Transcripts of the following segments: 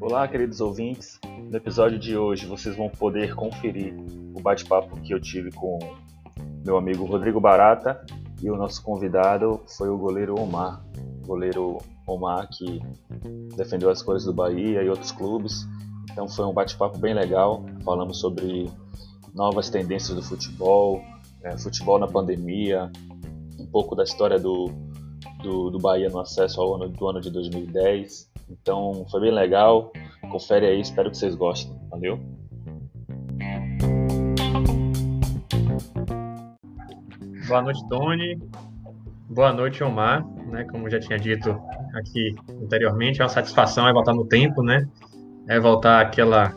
Olá, queridos ouvintes. No episódio de hoje vocês vão poder conferir o bate-papo que eu tive com meu amigo Rodrigo Barata e o nosso convidado foi o goleiro Omar. O goleiro Omar que defendeu as cores do Bahia e outros clubes. Então foi um bate-papo bem legal. Falamos sobre novas tendências do futebol, é, futebol na pandemia, um pouco da história do, do, do Bahia no acesso ao ano do ano de 2010. Então foi bem legal. Confere aí, espero que vocês gostem. Valeu! Boa noite, Tony. Boa noite, Omar. Né, como já tinha dito aqui anteriormente, é uma satisfação é voltar no tempo, né? É voltar àquela,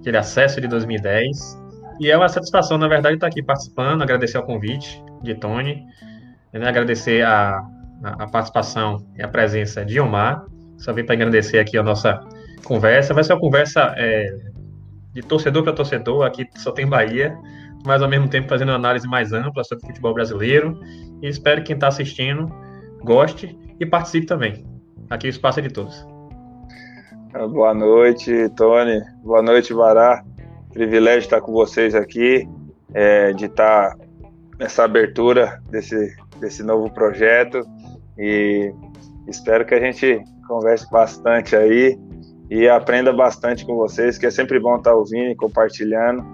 aquele acesso de 2010. E é uma satisfação, na verdade, estar aqui participando, agradecer o convite de Tony, agradecer a, a, participação e a presença de Omar. Só vim para agradecer aqui a nossa conversa. Vai ser uma conversa é, de torcedor para torcedor, aqui só tem Bahia, mas ao mesmo tempo fazendo uma análise mais ampla sobre o futebol brasileiro. E espero que quem está assistindo goste e participe também. Aqui o espaço é de todos. Boa noite, Tony. Boa noite, Vará. Privilégio estar com vocês aqui, é, de estar nessa abertura desse, desse novo projeto e espero que a gente converse bastante aí e aprenda bastante com vocês, que é sempre bom estar ouvindo e compartilhando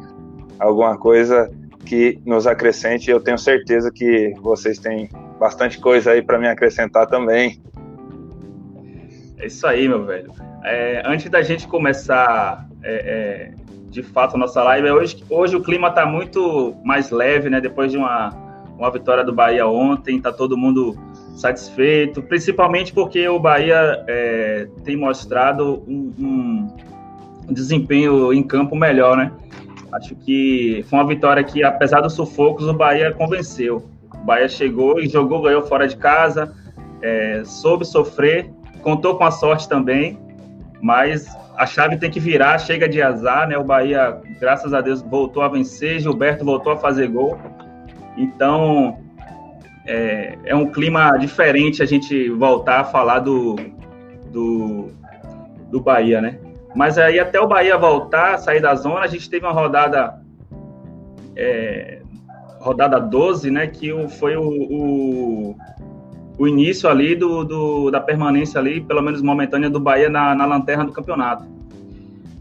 alguma coisa que nos acrescente. Eu tenho certeza que vocês têm bastante coisa aí para me acrescentar também. É isso aí, meu velho. É, antes da gente começar é, é, de fato a nossa live, hoje, hoje o clima está muito mais leve, né? Depois de uma, uma vitória do Bahia ontem, está todo mundo satisfeito, principalmente porque o Bahia é, tem mostrado um, um desempenho em campo melhor, né? Acho que foi uma vitória que, apesar dos sufocos, o Bahia convenceu. O Bahia chegou e jogou, ganhou fora de casa, é, soube sofrer, contou com a sorte também, mas a chave tem que virar, chega de azar, né? O Bahia, graças a Deus, voltou a vencer, Gilberto voltou a fazer gol. Então, é, é um clima diferente a gente voltar a falar do, do, do Bahia, né? Mas aí até o Bahia voltar, sair da zona, a gente teve uma rodada é, rodada 12, né? Que foi o, o, o início ali do, do, da permanência ali, pelo menos momentânea, do Bahia na, na lanterna do campeonato.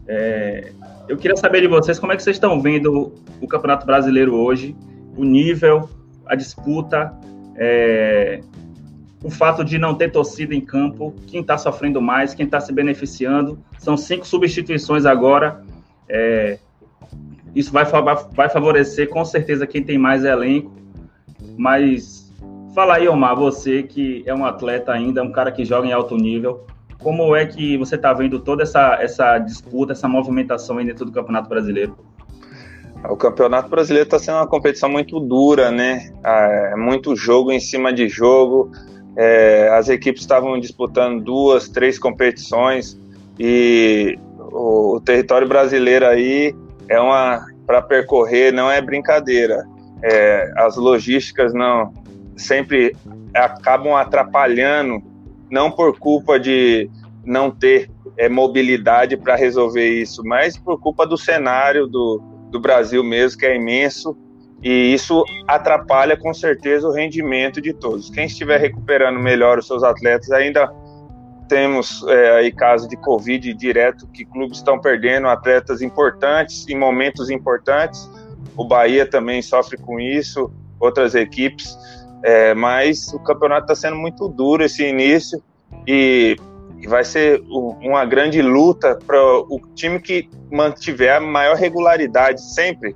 É, eu queria saber de vocês como é que vocês estão vendo o Campeonato Brasileiro hoje, o nível, a disputa, é, o fato de não ter torcida em campo, quem está sofrendo mais, quem está se beneficiando. São cinco substituições agora. É, isso vai, vai favorecer com certeza quem tem mais elenco. Mas fala aí, Omar, você que é um atleta ainda, um cara que joga em alto nível. Como é que você está vendo toda essa, essa disputa, essa movimentação aí dentro do Campeonato Brasileiro? O Campeonato Brasileiro está sendo uma competição muito dura, né? É muito jogo em cima de jogo. É, as equipes estavam disputando duas, três competições e o, o território brasileiro aí é uma para percorrer, não é brincadeira. É, as logísticas não sempre acabam atrapalhando, não por culpa de não ter é, mobilidade para resolver isso, mas por culpa do cenário do, do Brasil mesmo, que é imenso, e isso atrapalha com certeza o rendimento de todos. Quem estiver recuperando melhor os seus atletas, ainda temos é, aí casos de Covid direto que clubes estão perdendo atletas importantes em momentos importantes. O Bahia também sofre com isso, outras equipes, é, mas o campeonato está sendo muito duro esse início e e vai ser uma grande luta para o time que mantiver a maior regularidade sempre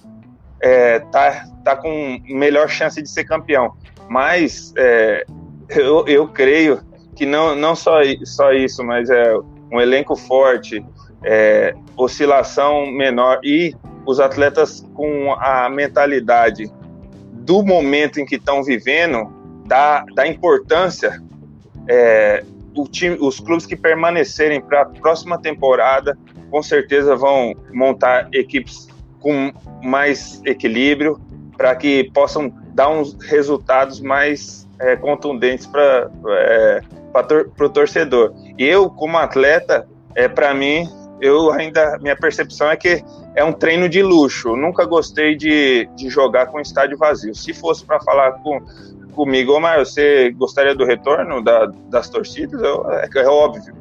é, tá, tá com melhor chance de ser campeão. Mas é, eu, eu creio que não, não só, só isso, mas é um elenco forte, é, oscilação menor e os atletas com a mentalidade do momento em que estão vivendo, da, da importância é, time, os clubes que permanecerem para a próxima temporada com certeza vão montar equipes com mais equilíbrio para que possam dar uns resultados mais é, contundentes para é, tor o torcedor. E eu, como atleta, é, para mim, eu ainda minha percepção é que é um treino de luxo. Eu nunca gostei de, de jogar com estádio vazio. Se fosse para falar com, comigo, ô Mar, você gostaria do retorno da, das torcidas? Eu, é, é, óbvio.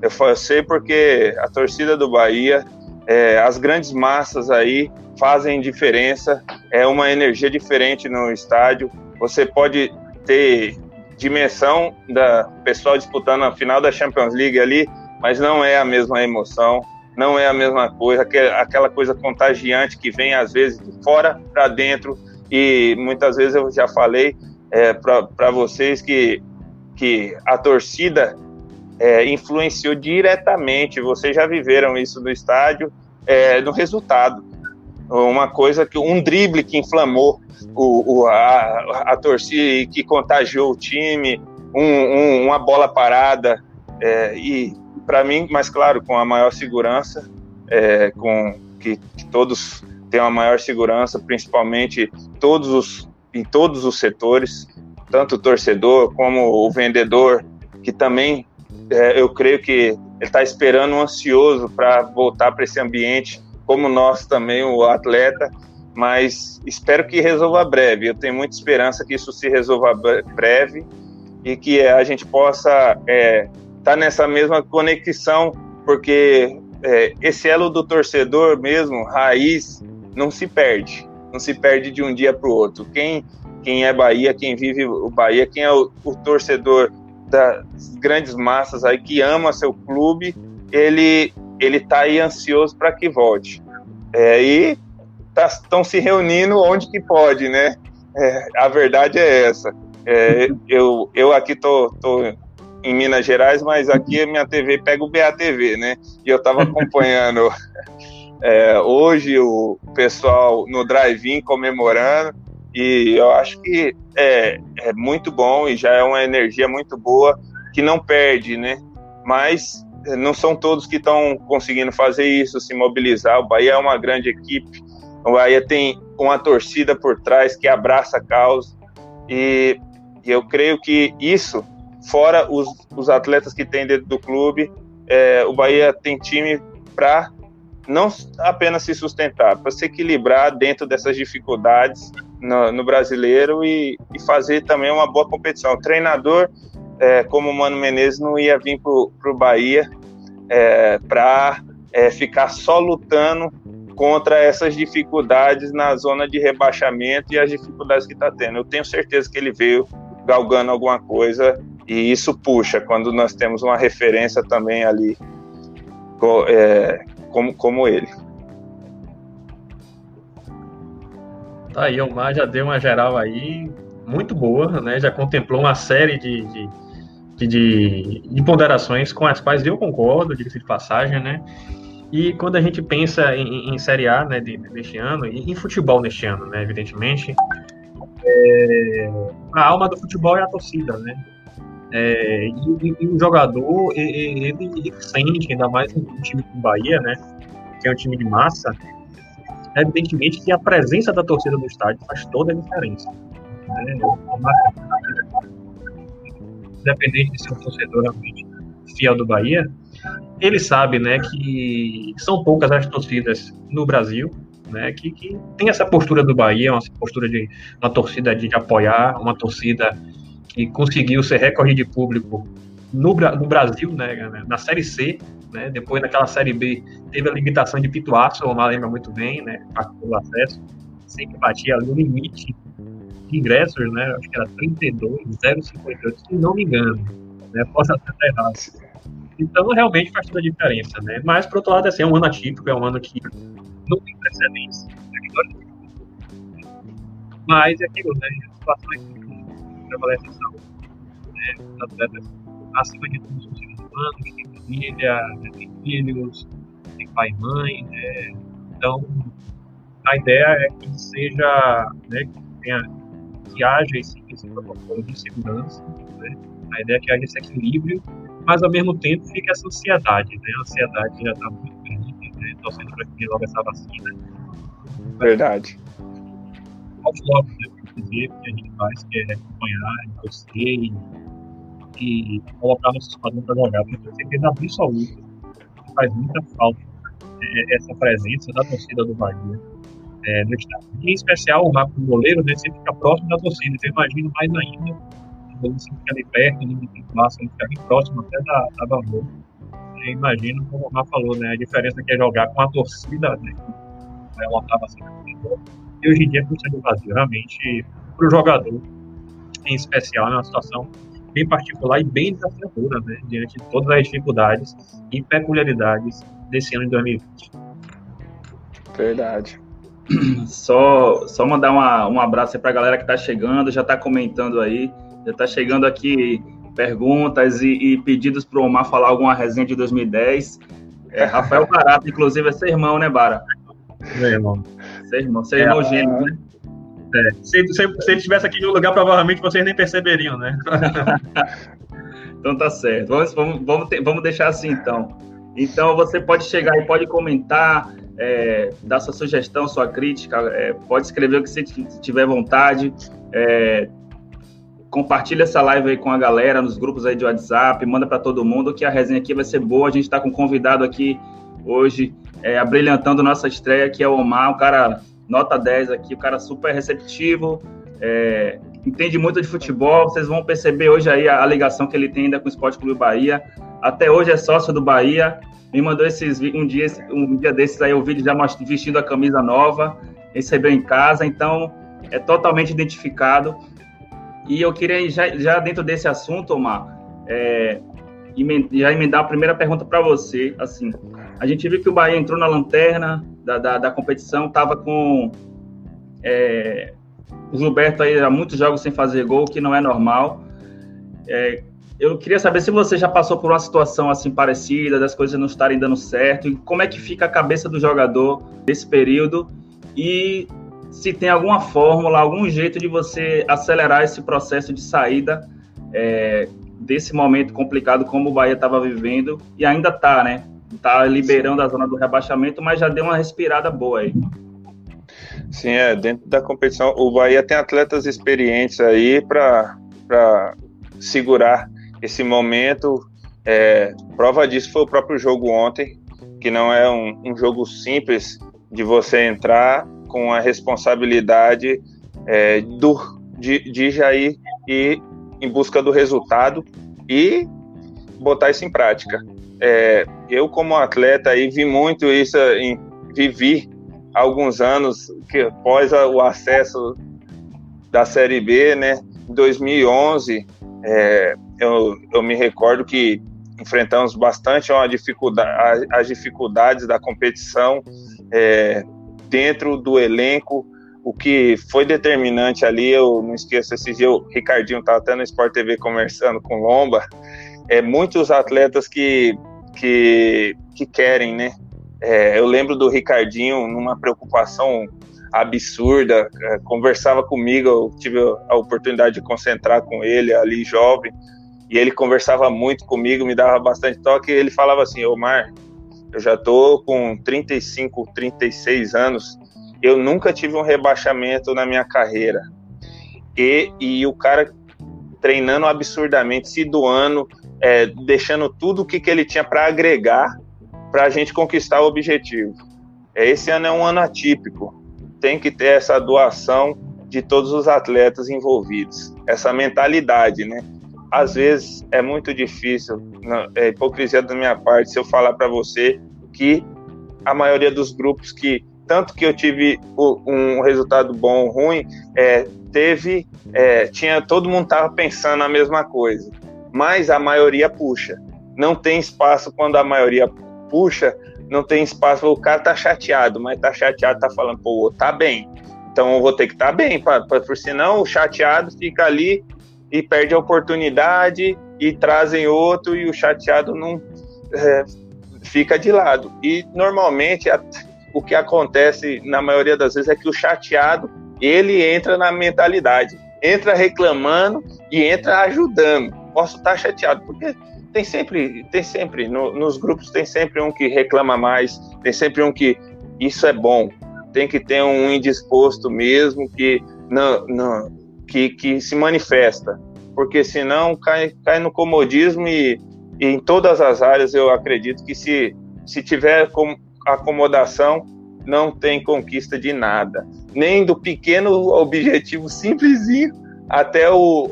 Eu sei porque a torcida do Bahia, é, as grandes massas aí fazem diferença. É uma energia diferente no estádio. Você pode ter dimensão da pessoal disputando a final da Champions League ali, mas não é a mesma emoção, não é a mesma coisa, aquela coisa contagiante que vem às vezes de fora para dentro e muitas vezes eu já falei é, para vocês que, que a torcida é, influenciou diretamente, vocês já viveram isso no estádio, é, no resultado. Uma coisa que um drible que inflamou o, o a, a, torcida e que contagiou o time, um, um, uma bola parada é, e para mim, mas claro, com a maior segurança, é, com que, que, todos tenham a maior segurança, principalmente todos os, em todos os setores, tanto o torcedor como o vendedor, que também é, eu creio que está esperando ansioso para voltar para esse ambiente, como nós também, o atleta, mas espero que resolva breve. Eu tenho muita esperança que isso se resolva breve e que a gente possa estar é, tá nessa mesma conexão, porque é, esse elo do torcedor mesmo, raiz, não se perde, não se perde de um dia para o outro. Quem, quem é Bahia, quem vive o Bahia, quem é o, o torcedor das grandes massas aí que ama seu clube, ele ele está aí ansioso para que volte. É, e estão tá, se reunindo onde que pode, né? É, a verdade é essa. É, eu, eu aqui tô, tô em Minas Gerais, mas aqui a minha TV pega o BATV, né? E eu estava acompanhando é, hoje o pessoal no drive-in comemorando, e eu acho que é, é muito bom e já é uma energia muito boa que não perde, né? Mas não são todos que estão conseguindo fazer isso, se mobilizar. O Bahia é uma grande equipe, o Bahia tem uma torcida por trás que abraça a causa e, eu creio que isso, fora os, os atletas que tem dentro do clube, é, o Bahia tem time para não apenas se sustentar, para se equilibrar dentro dessas dificuldades no, no brasileiro e, e, fazer também uma boa competição. O treinador, é, como o Mano Menezes, não ia vir para o Bahia é, para é, ficar só lutando contra essas dificuldades na zona de rebaixamento e as dificuldades que está tendo. Eu tenho certeza que ele veio galgando alguma coisa e isso puxa quando nós temos uma referência também ali é, como, como ele. Tá aí, o Mar já deu uma geral aí muito boa, né? Já contemplou uma série de, de, de, de ponderações com as quais eu concordo, diga-se de passagem, né? E quando a gente pensa em, em Série A né, de, deste ano, e em futebol neste ano, né, evidentemente, é, a alma do futebol é a torcida, né? É, e, e, o jogador, ele, ele, sente, ainda mais um time como o Bahia, né? Que é um time de massa, evidentemente que a presença da torcida no estádio faz toda a diferença. Né? Independente de ser um torcedor realmente fiel do Bahia, ele sabe, né, que são poucas as torcidas no Brasil, né, que, que tem essa postura do Bahia, uma postura de uma torcida de apoiar, uma torcida que conseguiu ser recorde de público no, no Brasil, né, na Série C, né, depois naquela Série B teve a limitação de Pituaço, o Omar lembra muito bem, né, o acesso, sempre batia ali o limite de ingressos, né, acho que era 32,058, se não me engano, né, posso até estar errado. Então, realmente faz toda a diferença, né? Mas, por outro lado, assim, é um ano atípico, é um ano que não tem precedência. Né? Mas é aquilo, né? A situação é prevalece a saúde. Né? Os atletas, acima de tudo, são seres humanos, têm família, têm filhos, têm pai e mãe. Né? Então, a ideia é que seja, né, que, tenha, que haja esse, esse protocolo de segurança, né? A ideia é que haja esse equilíbrio mas ao mesmo tempo fica essa ansiedade, né? A ansiedade já está muito grande, né? Torcendo para que logo essa vacina. Verdade. Aos logo, né? Dizer que a gente faz, que é acompanhar, torcer e, e colocar nossos padrões para jogar. Porque eu certeza absoluta faz muita falta é, essa presença da torcida do Bahia é, no estádio. em especial o Rafa, goleiro, né, sempre fica próximo da torcida. Então, imagino mais ainda o goleiro sempre fica ali perto, no máximo, fica bem próximo até da, da Bambu. Eu imagino, como o Rafa falou, né, a diferença que é jogar com a torcida, né, ela estava assim, e hoje em dia é sendo vazio. Realmente, para o jogador, em especial, é uma situação bem particular e bem desafiadora, né, diante de todas as dificuldades e peculiaridades desse ano de 2020. Verdade. Só, só mandar uma, um abraço para a galera que está chegando, já está comentando aí, já está chegando aqui perguntas e, e pedidos para o Omar falar alguma resenha de 2010. É, Rafael Barata, inclusive, é seu irmão, né, Bara? Meu irmão. Seu irmão, seu irmão é, gêmeo, né? É, se, se, se, ele estivesse aqui no lugar, provavelmente vocês nem perceberiam, né? então tá certo. Vamos, vamos, vamos, ter, vamos deixar assim, então. Então você pode chegar e pode comentar, é, dar sua sugestão, sua crítica, é, pode escrever o que você tiver vontade. É, compartilha essa live aí com a galera nos grupos aí de WhatsApp, manda para todo mundo que a resenha aqui vai ser boa. A gente está com um convidado aqui hoje, é, abrilhantando nossa estreia, que é o Omar, um cara nota 10 aqui, o cara super receptivo, é, entende muito de futebol. Vocês vão perceber hoje aí a, a, ligação que ele tem ainda com o Esporte Clube Bahia. Até hoje é sócio do Bahia. Me mandou esses um dia, um dia desses aí o vídeo já vestindo a camisa nova, recebeu em casa, então é totalmente identificado. E eu queria já, já dentro desse assunto, Omar, é, já emendar a primeira pergunta para você. Assim, a gente viu que o Bahia entrou na lanterna da, da, da competição, estava com é, o Gilberto aí há muitos jogos sem fazer gol, que não é normal. É, eu queria saber se você já passou por uma situação assim parecida, das coisas não estarem dando certo, e como é que fica a cabeça do jogador nesse período e se tem alguma fórmula, algum jeito de você acelerar esse processo de saída é, desse momento complicado como o Bahia estava vivendo e ainda está, né? Está liberando a zona do rebaixamento, mas já deu uma respirada boa aí. Sim, é, dentro da competição, o Bahia tem atletas experientes aí para segurar esse momento. É, prova disso foi o próprio jogo ontem, que não é um, um jogo simples de você entrar com a responsabilidade é, do, de, de já ir, ir em busca do resultado e botar isso em prática. É, eu, como atleta, aí, vi muito isso, em, vivi alguns anos que após o acesso da Série B, né, em 2011, é, eu, eu me recordo que enfrentamos bastante uma dificuldade, as dificuldades da competição é, dentro do elenco. O que foi determinante ali, eu não esqueço, esse dia o Ricardinho estava até no Sport TV conversando com Lomba, é muitos atletas que, que, que querem, né? É, eu lembro do Ricardinho numa preocupação absurda, é, conversava comigo, eu tive a oportunidade de concentrar com ele ali jovem, e ele conversava muito comigo, me dava bastante toque, ele falava assim, Omar, eu já tô com 35, 36 anos, eu nunca tive um rebaixamento na minha carreira. E, e o cara treinando absurdamente, se doando, é, deixando tudo o que, que ele tinha para agregar para a gente conquistar o objetivo. É, esse ano é um ano atípico. Tem que ter essa doação de todos os atletas envolvidos, essa mentalidade, né? às vezes é muito difícil, é hipocrisia da minha parte, se eu falar para você que a maioria dos grupos que, tanto que eu tive um resultado bom ou ruim, é, teve, é, tinha, todo mundo estava pensando a mesma coisa, mas a maioria puxa. Não tem espaço quando a maioria puxa, não tem espaço, o cara tá chateado, mas tá chateado, tá falando, pô, tá bem, então eu vou ter que estar tá bem, pra, pra, por senão o chateado fica ali e perde a oportunidade e trazem outro e o chateado não é, fica de lado. E normalmente a, o que acontece na maioria das vezes é que o chateado ele entra na mentalidade, entra reclamando e entra ajudando. Posso estar chateado porque tem sempre, tem sempre no, nos grupos tem sempre um que reclama mais, tem sempre um que isso é bom. Tem que ter um indisposto mesmo que no, no, que, que se manifesta, porque senão cai, cai no comodismo e, e em todas as áreas eu acredito que se, se tiver com acomodação, não tem conquista de nada, nem do pequeno objetivo simplesinho até o,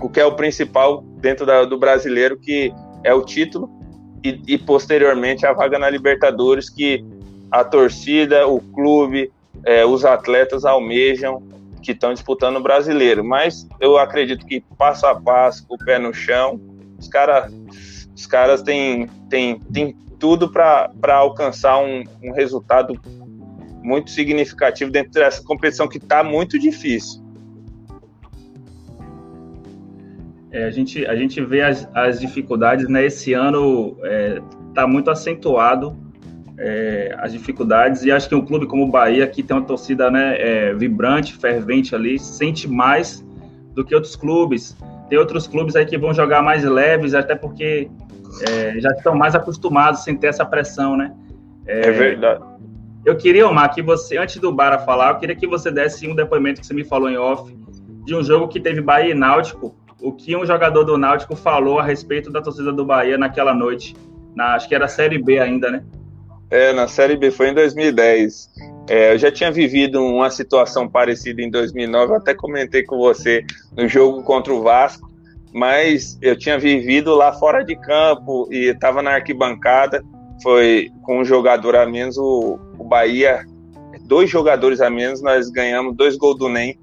o que é o principal dentro da, do brasileiro, que é o título, e, e, posteriormente a vaga na Libertadores, que a torcida, o clube, é, os atletas almejam que estão disputando o brasileiro. Mas eu acredito que passo a passo, com o pé no chão, os, cara, os caras têm, têm, têm tudo para alcançar um, um resultado muito significativo dentro dessa competição que está muito difícil. É, a, gente, a gente vê as, as dificuldades, né? Esse ano está é, tá muito acentuado é, as dificuldades e acho que um clube como o Bahia, que tem uma torcida né, é, vibrante, fervente ali, sente mais do que outros clubes. Tem outros clubes aí que vão jogar mais leves, até porque é, já estão mais acostumados sem ter essa pressão, né? É, verdade. Eu queria, Omar, que você, antes do Bara falar, eu queria que você desse um depoimento que você me falou em off, de um jogo que teve Bahia e Náutico, o que um jogador do Náutico falou a respeito da torcida do Bahia naquela noite. Na, acho que era Série B ainda, né? É, na Série B foi em 2010. É, eu já tinha vivido uma situação parecida em 2009, até comentei com você no jogo contra o Vasco, mas eu tinha vivido lá fora de campo e estava na arquibancada. Foi com um jogador a menos, o, o Bahia, dois jogadores a menos, nós ganhamos dois gols do NEM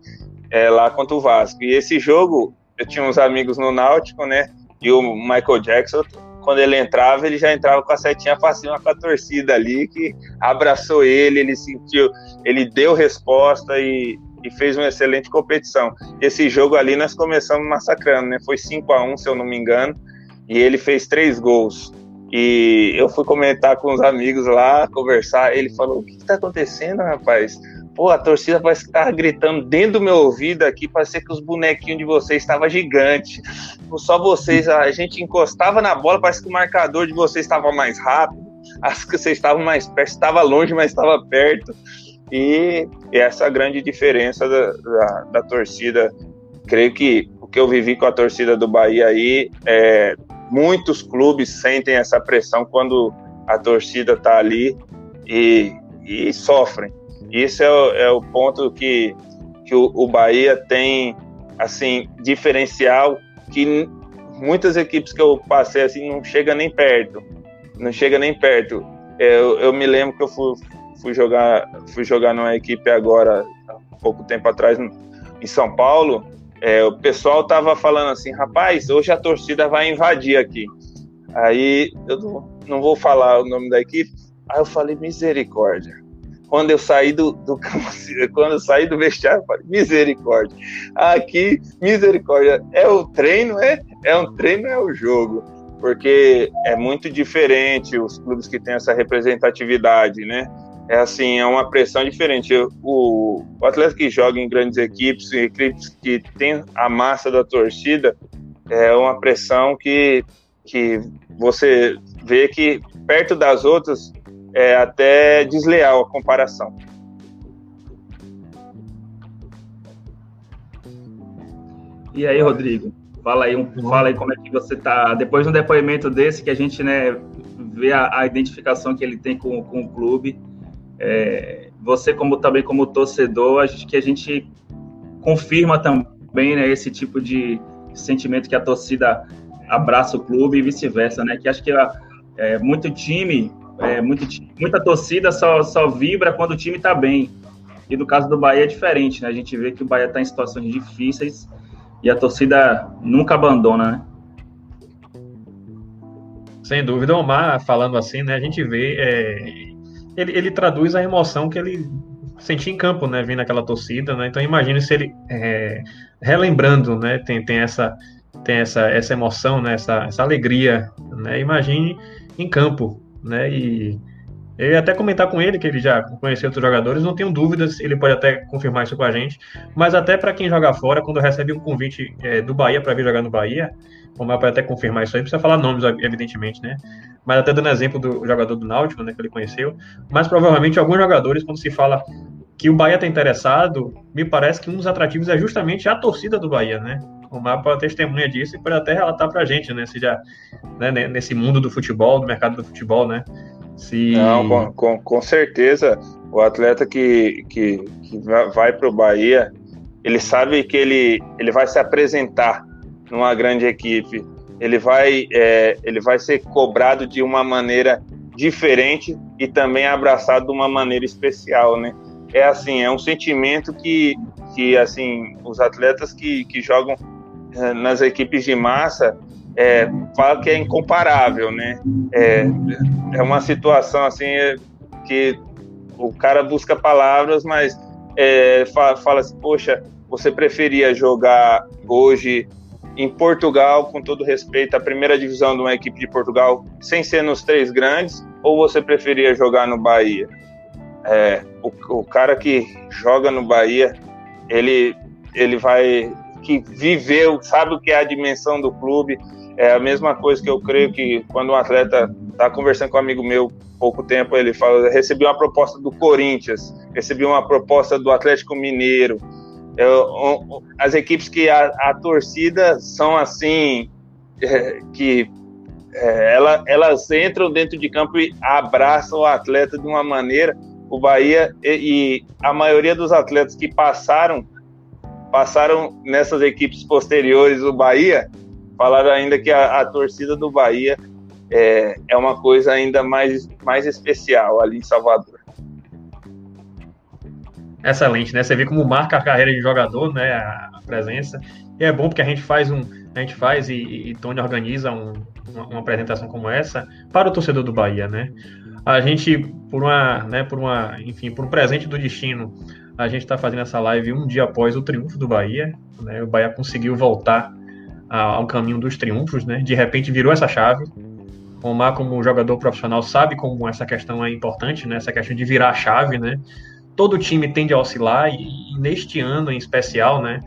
é, lá contra o Vasco. E esse jogo eu tinha uns amigos no Náutico, né? E o Michael Jackson, quando ele entrava, ele já entrava com a setinha pra cima com a torcida ali, que abraçou ele, ele sentiu, ele deu resposta e, e fez uma excelente competição. Esse jogo ali nós começamos massacrando, né? Foi 5 a 1 se eu não me engano, e ele fez três gols. E eu fui comentar com os amigos lá, conversar. Ele falou: O que está acontecendo, rapaz? Pô, a torcida vai estar gritando dentro do meu ouvido aqui, parecia que os bonequinhos de vocês estavam gigantes. Só vocês, a gente encostava na bola, parece que o marcador de vocês estava mais rápido, as que vocês estavam mais perto, estava longe, mas estava perto. E essa é grande diferença da, da, da, torcida. Creio que o que eu vivi com a torcida do Bahia aí, é, muitos clubes sentem essa pressão quando a torcida está ali e, e sofrem isso é o, é o ponto que, que o, o Bahia tem, assim, diferencial que muitas equipes que eu passei, assim, não chega nem perto. Não chega nem perto. Eu, eu me lembro que eu fui, fui, jogar, fui jogar numa equipe agora, há pouco tempo atrás, em São Paulo, é, o pessoal tava falando assim, rapaz, hoje a torcida vai invadir aqui. Aí eu não, não vou falar o nome da equipe. Aí eu falei, misericórdia quando eu saí do, do quando eu saí do vestiário, eu falei, misericórdia. Aqui, misericórdia, é o treino, é, é um treino, é o jogo. Porque é muito diferente os clubes que têm essa representatividade, né? É assim, é uma pressão diferente. O, o atleta que joga em grandes equipes, equipes que tem a massa da torcida, é uma pressão que, que você vê que perto das outras é até desleal a comparação. E aí, Rodrigo? Fala aí, um, fala aí como é que você tá. Depois de um depoimento desse, que a gente né, vê a, a identificação que ele tem com, com o clube. É, você, como também como torcedor, acho que a gente confirma também né, esse tipo de sentimento que a torcida abraça o clube e vice-versa, né? Que acho que é, é muito time é, muito, muita torcida só, só vibra quando o time está bem. E no caso do Bahia é diferente, né? A gente vê que o Bahia está em situações difíceis e a torcida nunca abandona, né? Sem dúvida, o Omar falando assim, né? A gente vê, é, ele, ele traduz a emoção que ele sentia em campo, né? Vendo aquela torcida, né? Então imagine se ele é, relembrando, né? Tem, tem essa tem essa, essa emoção, né? Essa, essa alegria, né? Imagine em campo, né? E eu ia até comentar com ele que ele já conheceu outros jogadores, não tenho dúvidas, ele pode até confirmar isso com a gente. Mas até para quem joga fora, quando recebe um convite é, do Bahia para vir jogar no Bahia, o Mar pode até confirmar isso aí, precisa falar nomes, evidentemente, né? Mas até dando exemplo do jogador do Náutico, né, que ele conheceu. Mas provavelmente alguns jogadores, quando se fala que o Bahia está interessado, me parece que um dos atrativos é justamente a torcida do Bahia, né? O mapa testemunha disso e pode até relatar para a gente, né? Se já, né, nesse mundo do futebol, do mercado do futebol, né? Se... Não, com, com, com certeza, o atleta que, que, que vai para o Bahia, ele sabe que ele, ele vai se apresentar numa grande equipe, ele vai, é, ele vai ser cobrado de uma maneira diferente e também abraçado de uma maneira especial, né? É assim, é um sentimento que, que assim, os atletas que, que jogam nas equipes de massa é, fala que é incomparável, né? É, é uma situação assim é, que o cara busca palavras, mas é, fala, fala assim, poxa, você preferia jogar hoje em Portugal, com todo respeito, a primeira divisão de uma equipe de Portugal, sem ser nos três grandes, ou você preferia jogar no Bahia? É, o, o, cara que joga no Bahia, ele, ele vai que viveu, sabe o que é a dimensão do clube. É a mesma coisa que eu creio que quando um atleta está conversando com um amigo meu pouco tempo, ele fala: recebi uma proposta do Corinthians, recebi uma proposta do Atlético Mineiro, eu, as equipes que a, a torcida são assim, é, que é, ela, elas entram dentro de campo e abraçam o atleta de uma maneira. O Bahia e, e a maioria dos atletas que passaram passaram nessas equipes posteriores do Bahia falaram ainda que a, a torcida do Bahia é, é uma coisa ainda mais, mais especial ali em Salvador excelente, né? Você vê como marca a carreira de jogador, né? A, presença. E é bom porque a gente faz um, a gente faz e, e Tony organiza um, uma, uma, apresentação como essa para o torcedor do Bahia, né? A gente por uma, né? Por uma, enfim, por um presente do destino, a gente está fazendo essa live um dia após o triunfo do Bahia, né? O Bahia conseguiu voltar ao caminho dos triunfos, né? De repente virou essa chave. O Omar, como jogador profissional, sabe como essa questão é importante, né? Essa questão de virar a chave, né? todo time tende a oscilar e, e neste ano em especial, né,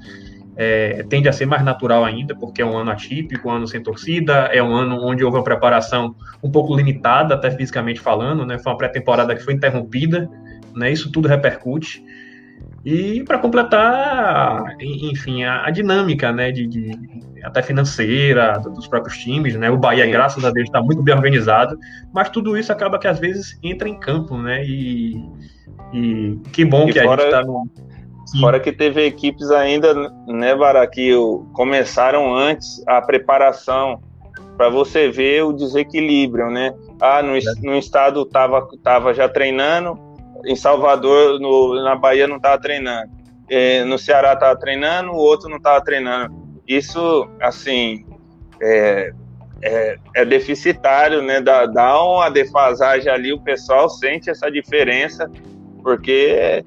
é, tende a ser mais natural ainda, porque é um ano atípico, um ano sem torcida, é um ano onde houve uma preparação um pouco limitada, até fisicamente falando, né, foi uma pré-temporada que foi interrompida, né, isso tudo repercute. E para completar, enfim, a, a dinâmica, né, de, de, até financeira dos próprios times, né, o Bahia, graças a Deus, está muito bem organizado, mas tudo isso acaba que às vezes entra em campo, né, e e que bom e que fora, a gente está no. Fora que teve equipes ainda, né, Bara, que começaram antes a preparação para você ver o desequilíbrio, né? Ah, no, no estado tava, tava já treinando, em Salvador, no, na Bahia não tava treinando. É, no Ceará tava treinando, o outro não tava treinando. Isso, assim, é, é, é, deficitário, né? Dá, dá uma defasagem ali, o pessoal sente essa diferença porque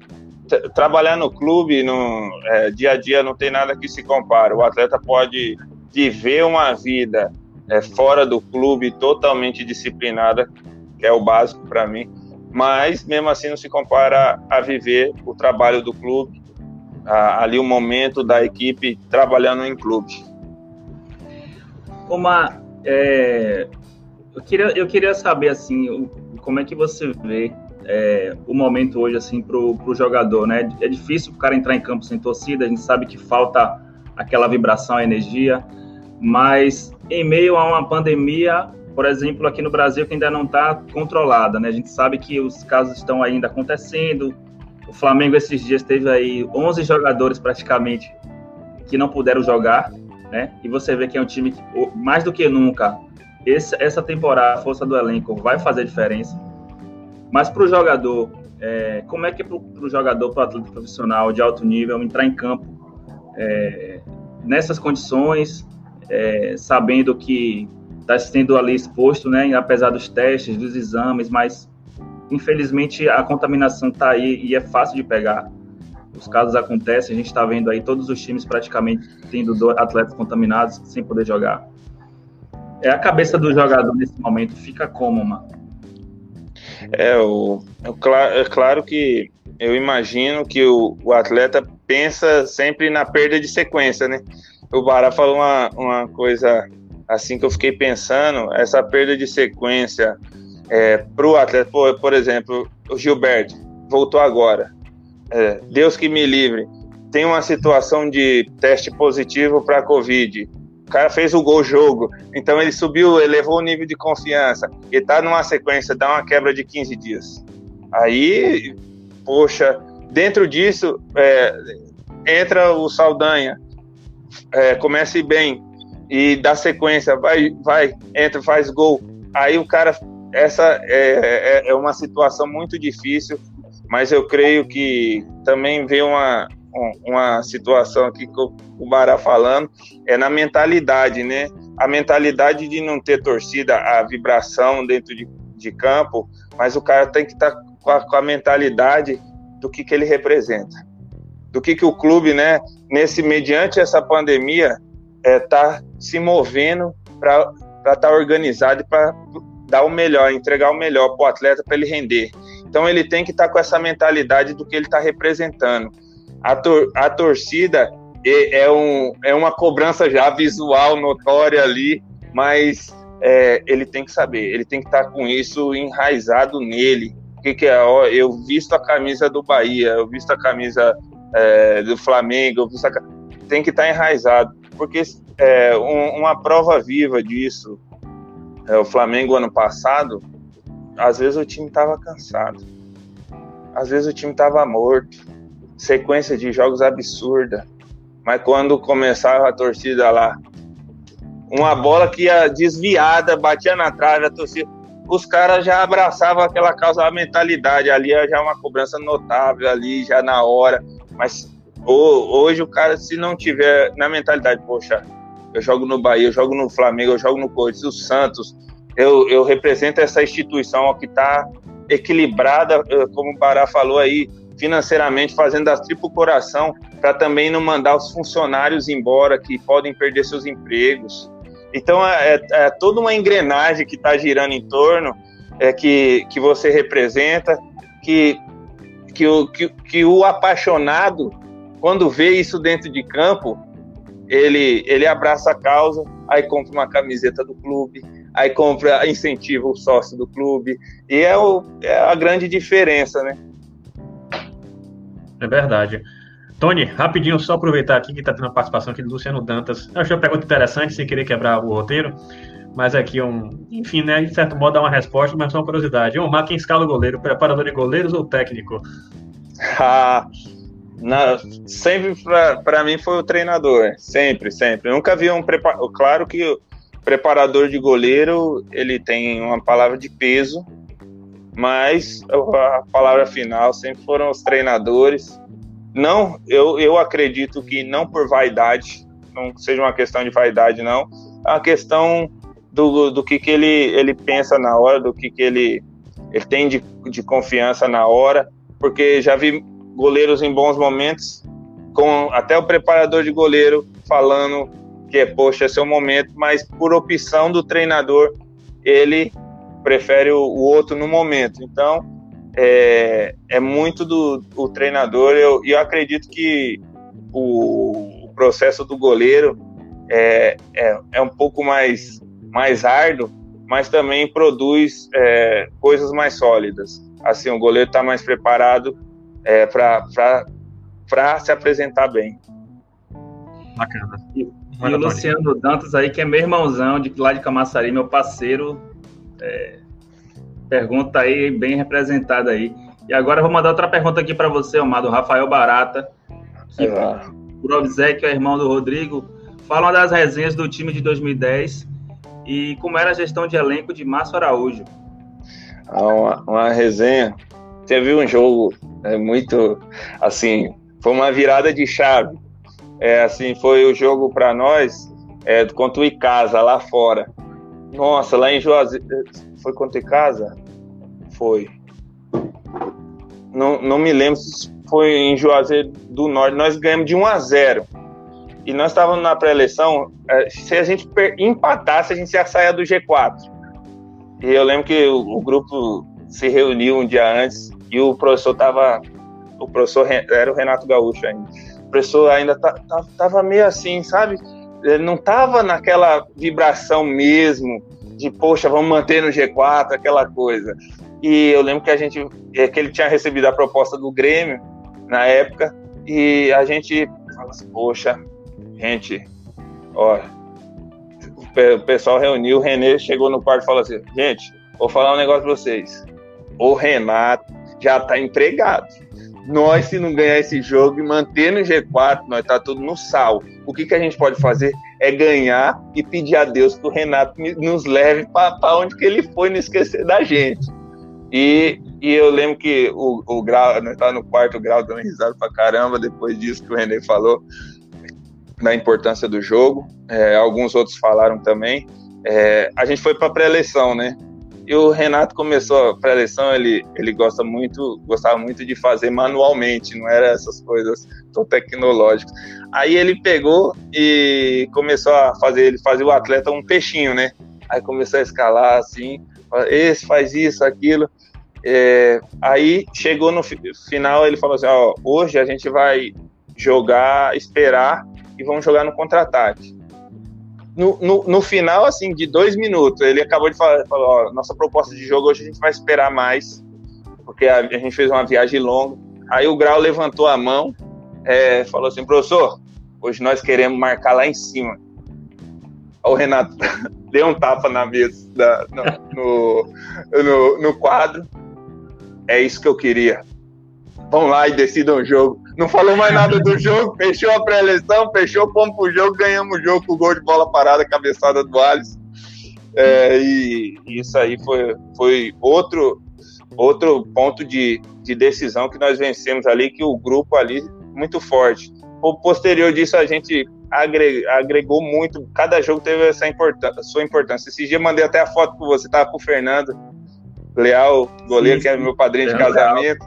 trabalhar no clube, no é, dia a dia, não tem nada que se compare. O atleta pode viver uma vida é, fora do clube totalmente disciplinada, que é o básico para mim, mas mesmo assim não se compara a viver o trabalho do clube, a, ali o momento da equipe trabalhando em clube. Uma, é, eu, queria, eu queria saber assim, como é que você vê é, o momento hoje assim para o jogador, né? É difícil o cara entrar em campo sem torcida, a gente sabe que falta aquela vibração, a energia, mas em meio a uma pandemia, por exemplo, aqui no Brasil que ainda não está controlada, né? A gente sabe que os casos estão ainda acontecendo. O Flamengo esses dias teve aí 11 jogadores praticamente que não puderam jogar, né? E você vê que é um time que mais do que nunca esse, essa temporada, a força do elenco vai fazer diferença mas para o jogador, é, como é que é para o jogador, para o atleta profissional de alto nível, entrar em campo é, nessas condições, é, sabendo que está sendo ali exposto, né, apesar dos testes, dos exames, mas infelizmente a contaminação está aí e é fácil de pegar. Os casos acontecem, a gente está vendo aí todos os times praticamente tendo atletas contaminados sem poder jogar. É a cabeça do jogador nesse momento fica como, mano? É, o, é, claro que eu imagino que o, o atleta pensa sempre na perda de sequência, né? O Bará falou uma, uma coisa assim que eu fiquei pensando, essa perda de sequência é, para o atleta, por, por exemplo, o Gilberto voltou agora. é, Deus que me livre, tem uma situação de teste positivo para Covid. O cara fez o gol jogo, então ele subiu, elevou o nível de confiança. E tá numa sequência, dá uma quebra de 15 dias. Aí, poxa, dentro disso, é, entra o Saldanha, é, comece bem e dá sequência, vai, vai, entra, faz gol. Aí o cara, essa é, é, é uma situação muito difícil, mas eu creio que também vem uma, uma situação aqui que o Bará falando, é na mentalidade, né? A mentalidade de não ter torcida, a vibração dentro de, de campo, mas o cara tem que estar tá com, a, com a mentalidade do que, que ele representa. Do que, que o clube, né, nesse mediante essa pandemia, é, tá se movendo para estar tá organizado e para dar o melhor, entregar o melhor para o atleta para ele render. Então ele tem que estar tá com essa mentalidade do que ele está representando a, tor a torcida é, é, um, é uma cobrança já visual, notória ali, mas é, ele tem que saber, ele tem que estar com isso enraizado nele. O que, que é? Eu visto a camisa do Bahia, eu visto a camisa é, do Flamengo, a... tem que estar enraizado, porque é, um, uma prova viva disso, é, o Flamengo ano passado, às vezes o time estava cansado, às vezes o time estava morto, sequência de jogos absurda. Mas quando começava a torcida lá, uma bola que ia desviada, batia na trave, a torcida, os caras já abraçavam aquela causa, a mentalidade ali, já uma cobrança notável ali, já na hora. Mas hoje o cara, se não tiver na mentalidade, poxa, eu jogo no Bahia, eu jogo no Flamengo, eu jogo no Corinthians, o Santos, eu, eu represento essa instituição que está equilibrada, eh, como o Pará falou aí, financeiramente, fazendo a triplo coração para também não mandar os funcionários embora que podem perder seus empregos. Então é, é, é toda uma engrenagem que está girando em torno é, que, que você representa, que, que, o, que, que o apaixonado, quando vê isso dentro de campo, ele, ele abraça a causa, aí compra uma camiseta do clube, aí compra, incentiva o sócio do clube, e é, o, é a grande diferença, né? É verdade. Tony, rapidinho, só aproveitar aqui que está tendo a participação aqui do Luciano Dantas. Eu achei uma pergunta interessante, sem querer quebrar o roteiro, mas aqui um. Enfim, né? De certo modo dá uma resposta, mas só uma curiosidade. Omar, quem escala o goleiro? Preparador de goleiros ou técnico? Ah, não, sempre para mim foi o treinador. Sempre, sempre. Nunca vi um preparador. Claro que o preparador de goleiro ele tem uma palavra de peso mas a palavra final sempre foram os treinadores. Não, eu, eu acredito que não por vaidade, não seja uma questão de vaidade, não, uma questão do, do que, que ele, ele pensa na hora, do que, que ele, ele tem de, de confiança na hora, porque já vi goleiros em bons momentos, com até o preparador de goleiro falando que, é poxa, esse é o momento, mas por opção do treinador, ele prefere o, o outro no momento. Então, é, é muito do o treinador. Eu, eu acredito que o, o processo do goleiro é, é, é, um pouco mais, mais árduo, mas também produz é, coisas mais sólidas. Assim, o goleiro está mais preparado é, para se apresentar bem. Bacana. E, e o Luciano Dantas aí, que é meu irmãozão de lá de Camaçari, meu parceiro, é, pergunta aí bem representada aí. E agora eu vou mandar outra pergunta aqui para você, Omar, do Rafael Barata, que é. por obséquio é irmão do Rodrigo. Fala das resenhas do time de 2010 e como era a gestão de elenco de Márcio Araújo. Ah, uma, uma resenha. Teve um jogo é, muito, assim, foi uma virada de chave. É, assim, foi o jogo para nós é, contra o Icasa, lá fora. Nossa, lá em Juazeiro. Foi contra casa? Foi. Não, não me lembro se foi em Juazeiro do Norte. Nós ganhamos de 1 a 0. E nós estávamos na pré-eleição. É, se a gente empatasse, a gente ia sair do G4. E eu lembro que o, o grupo se reuniu um dia antes e o professor estava. O professor era o Renato Gaúcho ainda. O professor ainda estava meio assim, sabe? Ele não estava naquela vibração mesmo de poxa, vamos manter no G4, aquela coisa. E eu lembro que a gente, é, que ele tinha recebido a proposta do Grêmio, na época, e a gente fala assim, poxa, gente, ó, o pessoal reuniu, o Renê chegou no quarto e falou assim, gente, vou falar um negócio pra vocês. O Renato já tá empregado. Nós, se não ganhar esse jogo e manter no G4, nós tá tudo no sal. O que, que a gente pode fazer é ganhar e pedir a Deus que o Renato nos leve para onde que ele foi, não esquecer da gente. E, e eu lembro que o, o Grau, nós estávamos no quarto grau dando risada pra caramba depois disso que o René falou, da importância do jogo. É, alguns outros falaram também. É, a gente foi para pré-eleição, né? E o Renato começou a pré-eleição, ele, ele gosta muito, gostava muito de fazer manualmente, não era essas coisas tão tecnológicas. Aí ele pegou e começou a fazer, ele fazia o atleta um peixinho, né? Aí começou a escalar assim, esse faz isso, aquilo. É, aí chegou no final, ele falou assim: ó, hoje a gente vai jogar, esperar e vamos jogar no contra-ataque. No, no, no, final, assim, de dois minutos, ele acabou de falar: falou, ó, nossa proposta de jogo hoje a gente vai esperar mais, porque a, a gente fez uma viagem longa. Aí o Grau levantou a mão, é, falou assim: professor, hoje nós queremos marcar lá em cima. O Renato deu um tapa na mesa, da, no, no, no, no quadro é isso que eu queria. Vão lá e decidam o jogo. Não falou mais nada do jogo, fechou a pré-eleição, fechou, fomos pro jogo, ganhamos o jogo com o gol de bola parada, cabeçada do Alisson. É, e isso aí foi, foi outro, outro ponto de, de decisão que nós vencemos ali, que o grupo ali muito forte. O posterior disso, a gente agregou muito, cada jogo teve essa importância, sua importância. Esse dia mandei até a foto com você, tava com o Fernando, Leal, goleiro, sim, sim. que é meu padrinho de casamento.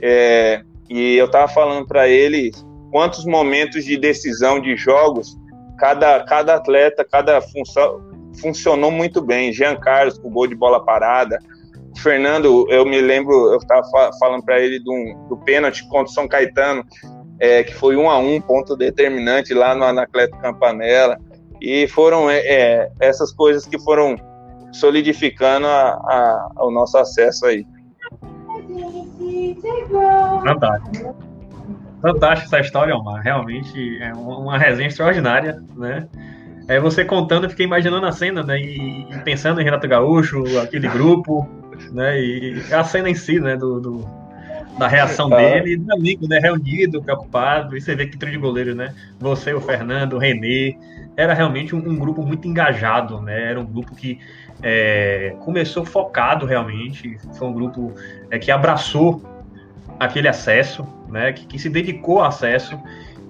É, e eu tava falando para ele quantos momentos de decisão de jogos cada, cada atleta, cada função funcionou muito bem. Jean Carlos com gol de bola parada. Fernando, eu me lembro, eu estava falando para ele do, do pênalti contra o São Caetano, é, que foi um a um, ponto determinante lá no Anacleto Campanella. E foram é, é essas coisas que foram solidificando a, a, o nosso acesso aí. Fantástico. Fantástico essa história, Omar. Realmente é uma resenha extraordinária, né? É você contando, eu fiquei imaginando a cena, né? E, e, pensando em Renato Gaúcho, aquele grupo, né? E a cena em si, né? Do, do da reação ah. dele, do amigo, né? Reunido, preocupado. E você vê que trio de goleiro, né? Você, o Fernando, o Renê. Era realmente um, um grupo muito engajado, né? Era um grupo que é, começou focado realmente, foi um grupo é, que abraçou aquele acesso, né, que, que, se dedicou ao acesso,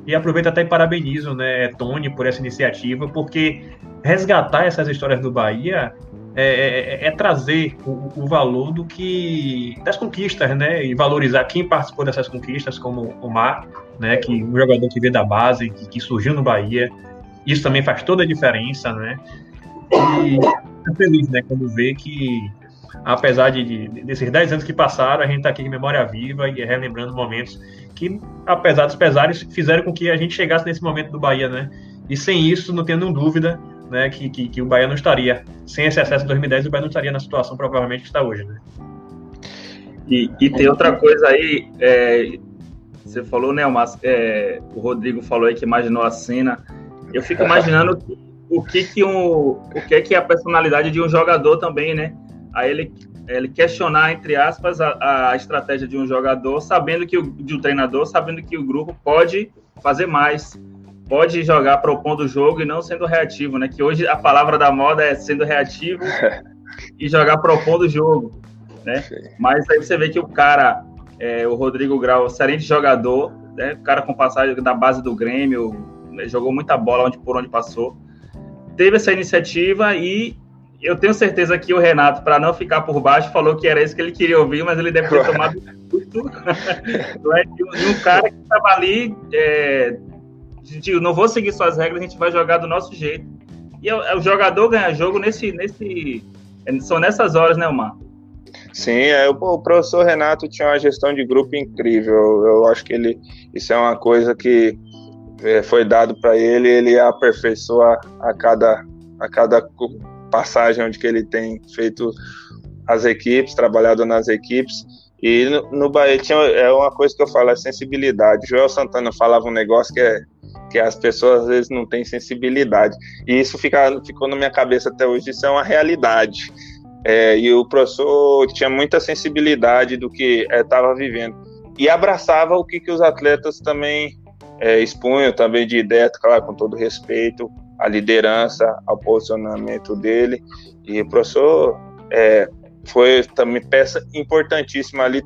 e aproveito até e parabenizo né, Tony por essa iniciativa, porque resgatar essas histórias do Bahia é, é, é, é trazer o, o, valor do que das conquistas, né, e valorizar quem participou dessas conquistas, como o Mar, né, que um jogador que veio da base, que, que surgiu no Bahia, isso também faz toda a diferença, né, e fica feliz, né, quando vê que, apesar de, de desses 10 anos que passaram, a gente está aqui em memória viva e relembrando momentos que, apesar dos pesares, fizeram com que a gente chegasse nesse momento do Bahia, né? E sem isso, não tendo dúvida, né, que, que, que o Bahia não estaria, sem esse acesso em 2010, o Bahia não estaria na situação provavelmente que está hoje, né? E, e tem outra coisa aí, é, você falou, né, mas, é, o Rodrigo falou aí que imaginou a cena. Eu fico imaginando o que que um, o que que é a personalidade de um jogador também, né? Aí ele ele questionar entre aspas a, a estratégia de um jogador, sabendo que o de um treinador, sabendo que o grupo pode fazer mais, pode jogar propondo o jogo e não sendo reativo, né? Que hoje a palavra da moda é sendo reativo e jogar propondo o jogo, né? Mas aí você vê que o cara, é, o Rodrigo Grau, excelente jogador, né? O cara com passagem da base do Grêmio, jogou muita bola onde por onde passou teve essa iniciativa e eu tenho certeza que o Renato, para não ficar por baixo, falou que era isso que ele queria ouvir, mas ele deve ter tomado tudo é? de um cara que estava ali, é, de, não vou seguir suas regras, a gente vai jogar do nosso jeito. E o, o jogador ganha jogo nesse, nesse, são nessas horas, né, Omar? Sim, é, o, o professor Renato tinha uma gestão de grupo incrível. Eu acho que ele, isso é uma coisa que é, foi dado para ele, ele aperfeiçoa a cada, a cada passagem onde que ele tem feito as equipes, trabalhado nas equipes. E no, no Bahia tinha, é uma coisa que eu falo, é sensibilidade. Joel Santana falava um negócio que é que as pessoas às vezes não têm sensibilidade. E isso fica, ficou na minha cabeça até hoje, isso é uma realidade. É, e o professor tinha muita sensibilidade do que estava é, vivendo. E abraçava o que, que os atletas também é, expunham, também de ideia, claro, com todo respeito, à liderança, ao posicionamento dele. E o professor é, foi também peça importantíssima ali.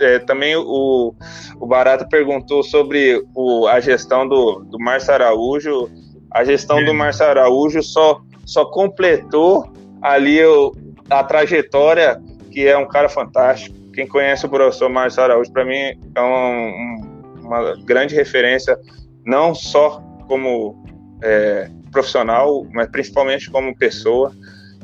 É, também o, o Barata perguntou sobre o, a gestão do, do Márcio Araújo. A gestão do Márcio Araújo só, só completou ali o, a trajetória, que é um cara fantástico. Quem conhece o professor Márcio Araújo, para mim, é um, um, uma grande referência, não só como é, profissional, mas principalmente como pessoa.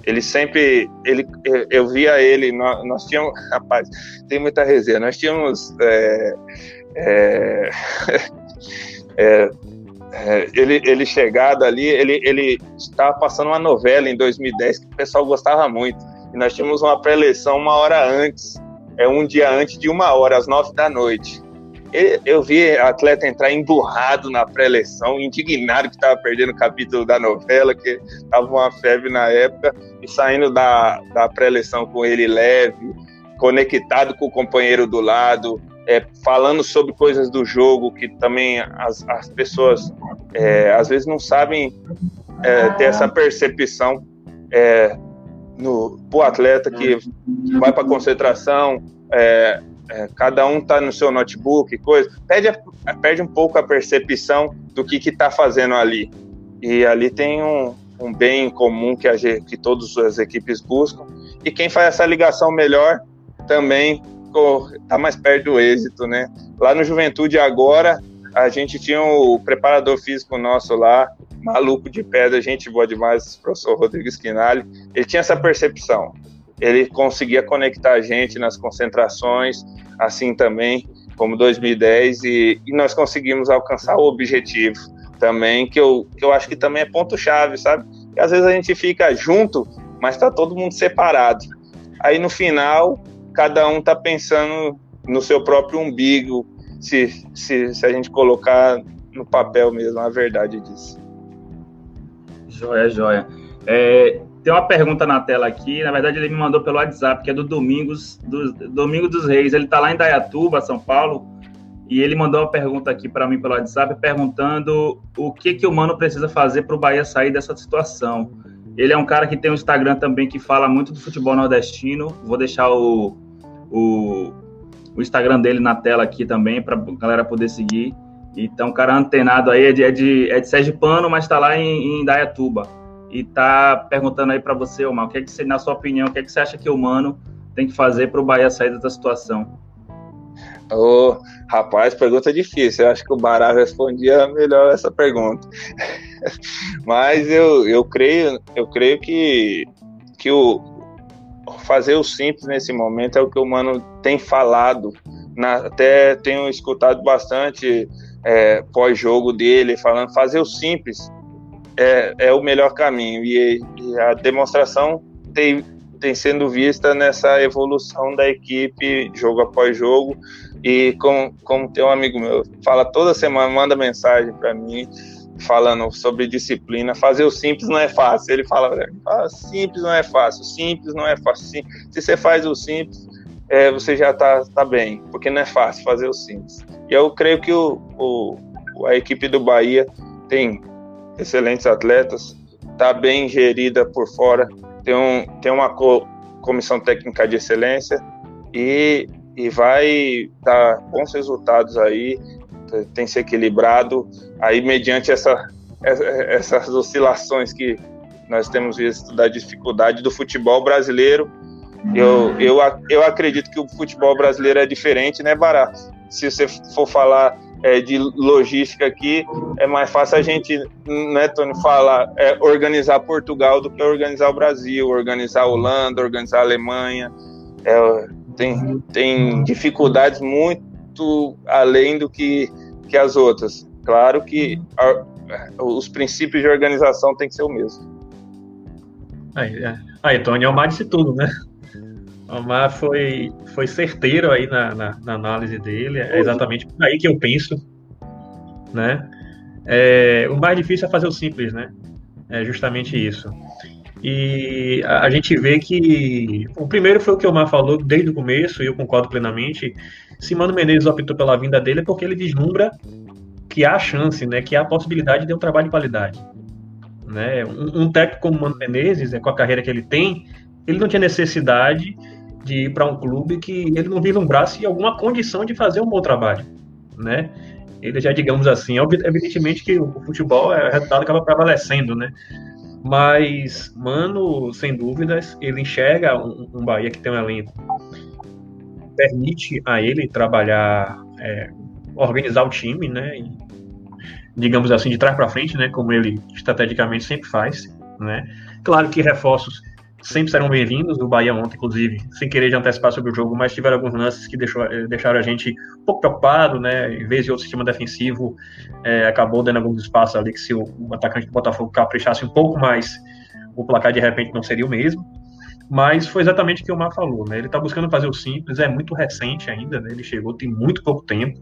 Ele sempre, ele, eu via ele, nós, nós tínhamos, rapaz, tem muita resenha, nós tínhamos, é, é, é, é, ele, ele chegado ali, ele, ele estava passando uma novela em 2010 que o pessoal gostava muito, e nós tínhamos uma pré-eleição uma hora antes, é um dia antes de uma hora, às nove da noite, eu vi atleta entrar emburrado na pré-eleição, indignado que estava perdendo o capítulo da novela, que estava uma febre na época, e saindo da, da pré-eleição com ele leve, conectado com o companheiro do lado, é, falando sobre coisas do jogo que também as, as pessoas é, às vezes não sabem é, ter essa percepção é, no o atleta que vai para concentração, é, cada um tá no seu notebook, coisa, perde, perde um pouco a percepção do que que tá fazendo ali. E ali tem um, um bem comum que, a, que todas as equipes buscam. E quem faz essa ligação melhor também tá mais perto do êxito, né? Lá no Juventude agora, a gente tinha o preparador físico nosso lá, maluco de pedra, gente boa demais, professor Rodrigo Squinali. Ele tinha essa percepção ele conseguia conectar a gente nas concentrações, assim também como 2010, e, e nós conseguimos alcançar o objetivo também, que eu, que eu acho que também é ponto-chave, sabe? Que às vezes a gente fica junto, mas tá todo mundo separado. Aí no final, cada um tá pensando no seu próprio umbigo, se, se, se a gente colocar no papel mesmo a verdade disso. Joia, joia. É, tem uma pergunta na tela aqui, na verdade ele me mandou pelo WhatsApp, que é do Domingos, do Domingo dos Reis. Ele está lá em Dayatuba, São Paulo, e ele mandou uma pergunta aqui para mim pelo WhatsApp, perguntando o que que o Mano precisa fazer para o Bahia sair dessa situação. Ele é um cara que tem um Instagram também que fala muito do futebol nordestino. Vou deixar o, o, o Instagram dele na tela aqui também para a galera poder seguir. Então, o cara antenado aí é de, é de, é de Sérgio Pano, mas está lá em, em Dayatuba e tá perguntando aí para você, Omar, o que é que você, na sua opinião, o que é que você acha que o Mano tem que fazer para o Bahia sair da situação? Ô, oh, rapaz, pergunta difícil. Eu acho que o Bará respondia melhor essa pergunta. Mas eu, eu creio, eu creio que, que o fazer o simples nesse momento é o que o Mano tem falado. Na, até tenho escutado bastante é, pós-jogo dele falando fazer o simples é, é o melhor caminho. E, e, a demonstração tem, tem sendo vista nessa evolução da equipe, jogo após jogo. E como, como tem um amigo meu, fala toda semana, manda mensagem para mim falando sobre disciplina. Fazer o simples não é fácil. Ele fala ah, simples não é fácil, simples não é fácil. Se você faz o simples, é, você já está tá bem, porque não é fácil fazer o simples. E eu creio que o, o, a equipe do Bahia tem excelentes atletas, está bem gerida por fora, tem, um, tem uma co comissão técnica de excelência. E, e vai dar bons resultados aí, tem ser equilibrado, aí mediante essa, essas oscilações que nós temos visto da dificuldade do futebol brasileiro, eu, eu, eu acredito que o futebol brasileiro é diferente, né, Barato? Se você for falar é, de logística aqui, é mais fácil a gente, né, Tony, falar, é, organizar Portugal do que organizar o Brasil, organizar a Holanda, organizar a Alemanha. É, tem, tem dificuldades muito além do que, que as outras. Claro que a, os princípios de organização tem que ser o mesmo. Aí, é. aí Tony, é o mais de tudo, né? O Omar foi, foi certeiro aí na, na, na análise dele, é exatamente por aí que eu penso, né? É, o mais difícil é fazer o simples, né? É justamente isso. E a, a, gente vê que o primeiro foi o que o Omar falou desde o começo, e eu concordo plenamente. Se Mano Menezes optou pela vinda dele é porque ele vislumbra que há chance, né, que há possibilidade de um trabalho de qualidade. Né? Um, um técnico como Mano Menezes, é, com a carreira que ele tem, ele não tinha necessidade de ir para um clube que ele não vislumbrasse alguma condição de fazer um bom trabalho. Né? Ele já, digamos assim, evidentemente que o futebol, é, o resultado acaba prevalecendo, né? Mas, mano, sem dúvidas, ele enxerga um, um Bahia que tem um elenco. Permite a ele trabalhar, é, organizar o time, né? E, digamos assim, de trás para frente, né? Como ele estrategicamente sempre faz, né? Claro que reforços sempre serão bem-vindos. O Bahia ontem, inclusive, sem querer de antecipar sobre o jogo, mas tiveram alguns lances que deixou, eh, deixaram a gente um pouco preocupado, né? Em vez de outro sistema defensivo, é, acabou dando alguns espaços ali que se o, o atacante do Botafogo caprichasse um pouco mais, o placar de repente não seria o mesmo. Mas foi exatamente o que o Mar falou, né? Ele está buscando fazer o simples, é muito recente ainda, né? Ele chegou tem muito pouco tempo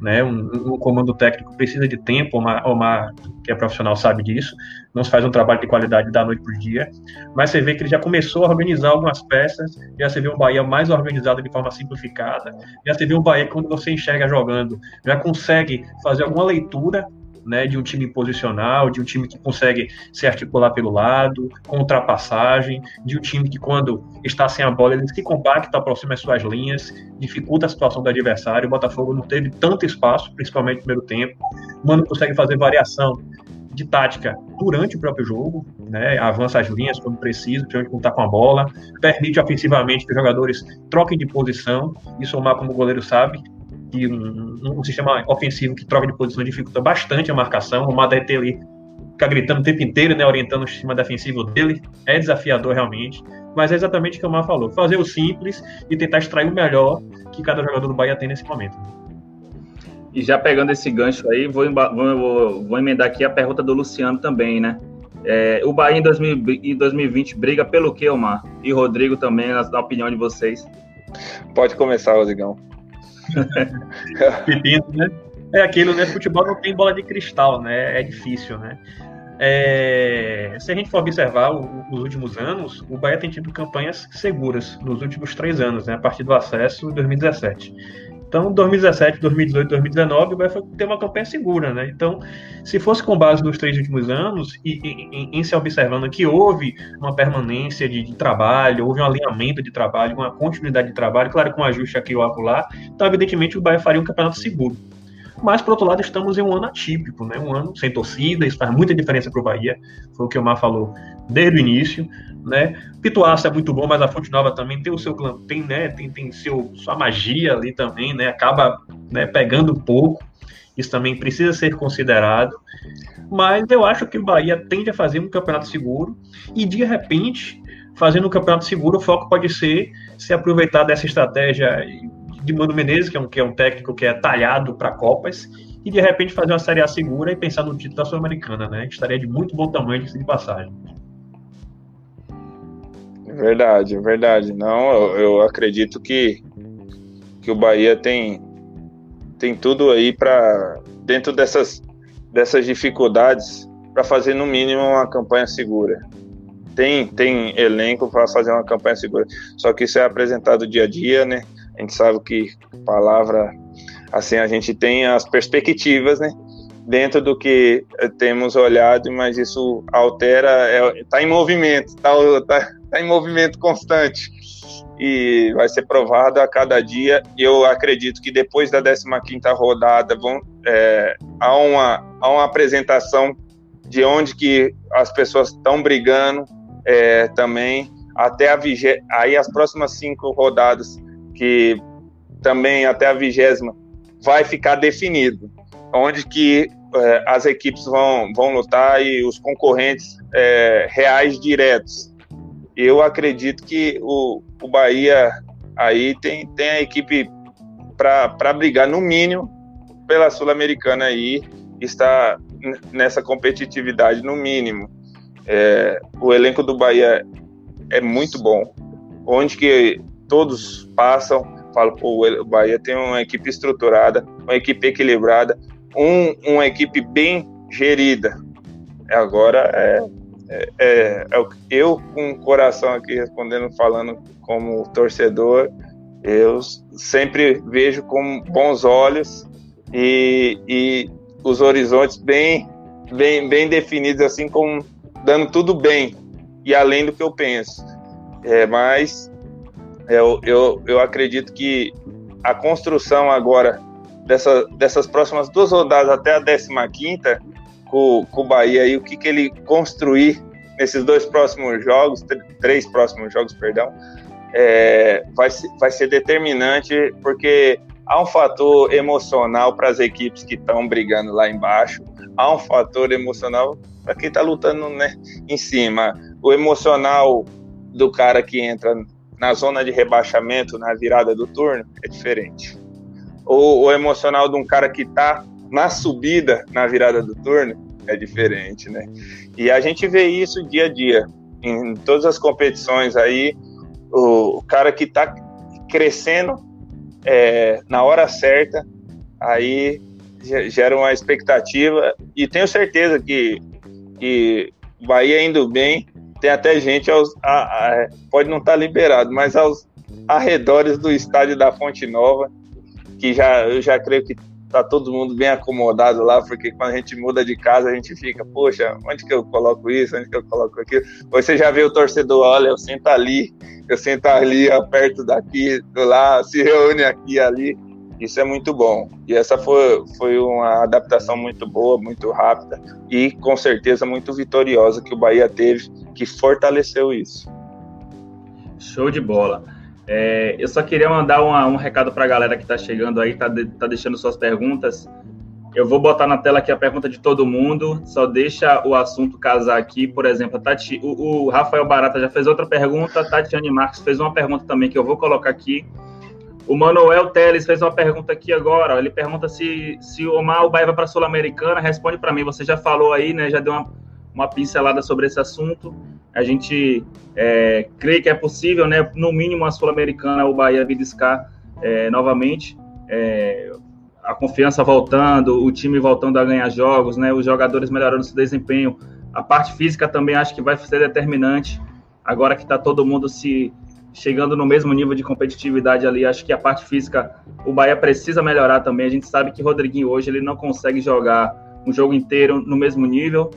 né? Um, um, comando técnico precisa de tempo, uma, uma que é profissional sabe disso, não se faz um trabalho de qualidade da noite para dia, mas você vê que ele já começou a organizar algumas peças, já você vê um Bahia mais organizado de forma simplificada, já você vê um Bahia quando você enxerga jogando, já consegue fazer alguma leitura né, de um time posicional, de um time que consegue se articular pelo lado, com ultrapassagem, de um time que quando está sem a bola ele se compacta, aproxima as suas linhas, dificulta a situação do adversário. O Botafogo não teve tanto espaço, principalmente no primeiro tempo. O Mano consegue fazer variação de tática durante o próprio jogo, né, avança as linhas quando precisa, principalmente quando está com a bola, permite ofensivamente que os jogadores troquem de posição, isso o Mar, como goleiro sabe, que um, um, sistema ofensivo que troca de posição dificulta bastante a marcação. O Madete ali fica gritando o tempo inteiro, né, orientando o sistema defensivo dele. É desafiador realmente, mas é exatamente o que o Mar falou: fazer o simples e tentar extrair o melhor que cada jogador do Bahia tem nesse momento. E já pegando esse gancho aí, vou, vou, vou emendar aqui a pergunta do Luciano também, né? É, o Bahia em, 2000, em 2020 briga pelo que, Omar? E Rodrigo também, na, na opinião de vocês. Pode começar, Rodrigão. Pepino, né? É aquilo, né? Futebol não tem bola de cristal, né? É difícil, né? É, se a gente for observar o, os últimos anos, o Bahia tem tido campanhas seguras nos últimos três anos, né? A partir do acesso em 2017. Então, 2017, 2018, 2019, o Bahia ter uma campanha segura, né? Então, se fosse com base nos três últimos anos e em, em se observando que houve uma permanência de, de, trabalho, houve um alinhamento de trabalho, uma continuidade de trabalho, claro, com um ajuste aqui ou acolá, então, evidentemente, o Bahia faria um campeonato seguro. Mas, por outro lado, estamos em um ano atípico, né? um ano sem torcida, isso faz muita diferença para o Bahia, foi o que o Mar falou desde o início. Né? Pituaça é muito bom, mas a Fonte Nova também tem o seu tem, né, tem, tem seu, sua magia ali também, né? acaba né, pegando um pouco, isso também precisa ser considerado. Mas eu acho que o Bahia tende a fazer um campeonato seguro e, de repente, fazendo um campeonato seguro, o foco pode ser se aproveitar dessa estratégia de Mano Menezes, que é um, que é um técnico que é talhado para Copas, e de repente fazer uma Série A segura e pensar no título da Sul-Americana, né? Estaria de muito bom tamanho de passagem. Verdade, verdade. Não, eu, eu acredito que, que o Bahia tem, tem tudo aí para, dentro dessas, dessas dificuldades, para fazer no mínimo uma campanha segura. Tem, tem elenco para fazer uma campanha segura. Só que isso é apresentado dia a dia, né? A gente sabe que palavra, assim, a gente tem as perspectivas, né? Dentro do que temos olhado, mas isso altera, está é, em movimento, está tá, tá em movimento constante e vai ser provado a cada dia. Eu acredito que depois da 15ª rodada vão, é, há, uma, há uma apresentação de onde que as pessoas estão brigando é, também até a vigé... aí as próximas cinco rodadas que também até a vigésima vai ficar definido, onde que é, as equipes vão, vão lutar e os concorrentes é, reais diretos. Eu acredito que o, o Bahia aí tem, tem a equipe para brigar no mínimo pela Sul-Americana aí, está nessa competitividade no mínimo. É, o elenco do Bahia é muito bom. Onde que todos passam, falo, pô, o Bahia tem uma equipe estruturada, uma equipe equilibrada, um, uma equipe bem gerida. Agora é, é, é, eu com o coração aqui respondendo, falando como torcedor, eu sempre vejo com bons olhos e, e os horizontes bem, bem, bem definidos, assim como dando tudo bem e além do que eu penso. É, mas eu, eu, eu acredito que a construção agora dessa, dessas próximas duas rodadas até a 15 com, com o Bahia e o que, que ele construir nesses dois próximos jogos, três próximos jogos, perdão, é, vai, vai ser determinante, porque há um fator emocional para as equipes que estão brigando lá embaixo, há um fator emocional para quem está lutando né, em cima. O emocional do cara que entra na zona de rebaixamento na virada do turno é diferente. O, o emocional de um cara que está na subida na virada do turno é diferente, né? E a gente vê isso dia a dia. Em todas as competições aí o, cara que está crescendo é, na hora certa, aí gera uma expectativa. E tenho certeza que, que Bahia indo bem, tem até gente aos, a, a, pode não estar tá liberado, mas aos arredores do estádio da Fonte Nova, que já eu já creio que tá todo mundo bem acomodado lá, porque quando a gente muda de casa, a gente fica, poxa, onde que eu coloco isso, onde que eu coloco aquilo? Você já vê o torcedor, olha, eu sento ali, eu sento ali, perto daqui, do lá, se reúne aqui ali. Isso é muito bom. E essa foi, foi uma adaptação muito boa, muito rápida e com certeza muito vitoriosa que o Bahia teve, que fortaleceu isso. Show de bola. É, eu só queria mandar uma, um recado para a galera que está chegando aí, está de, tá deixando suas perguntas. Eu vou botar na tela aqui a pergunta de todo mundo, só deixa o assunto casar aqui. Por exemplo, Tati, o, o Rafael Barata já fez outra pergunta, Tatiane Marques fez uma pergunta também que eu vou colocar aqui. O Manuel Teles fez uma pergunta aqui agora. Ele pergunta se, se o Omar vai para a Sul-Americana. Responde para mim. Você já falou aí, né? Já deu uma, uma pincelada sobre esse assunto. A gente é, crê que é possível, né? No mínimo a Sul-Americana, o Bahia beliscar é, novamente. É, a confiança voltando, o time voltando a ganhar jogos, né? Os jogadores melhorando seu desempenho. A parte física também acho que vai ser determinante. Agora que está todo mundo se chegando no mesmo nível de competitividade ali, acho que a parte física o Bahia precisa melhorar também. A gente sabe que Rodriguinho hoje ele não consegue jogar um jogo inteiro no mesmo nível.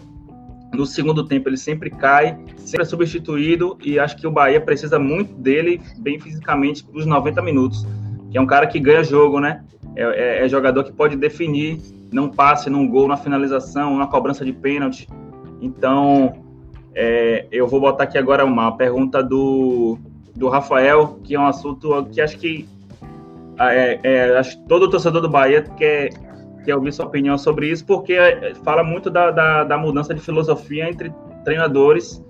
No segundo tempo ele sempre cai, sempre é substituído e acho que o Bahia precisa muito dele bem fisicamente para os 90 minutos, que é um cara que ganha jogo, né? É, é, é, jogador que pode definir não passe num gol, na finalização, na cobrança de pênalti. Então, é, eu vou botar aqui agora uma pergunta do, do Rafael, que é um assunto que acho que é, é, acho que todo torcedor do Bahia quer quer ouvir sua opinião sobre isso, porque é, fala muito da, da, da mudança de filosofia entre treinadores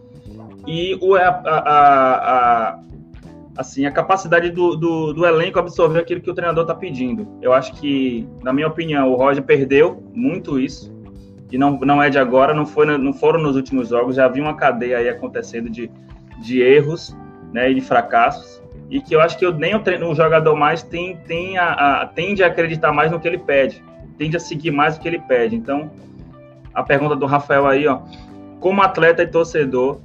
e o, a, a, a, assim, a capacidade do, do, do, elenco absorver aquilo que o treinador está pedindo. Eu acho que, na minha opinião, o Roger perdeu muito isso, e não, não é de agora, não, foi, não foram nos últimos jogos, já havia uma cadeia aí acontecendo de, de erros né, e de fracassos, e que eu acho que eu, nem o, treino, o jogador mais tem, tem a, a, tende a acreditar mais no que ele pede tende a seguir mais o que ele pede. Então, a pergunta do Rafael aí, ó, como atleta e torcedor,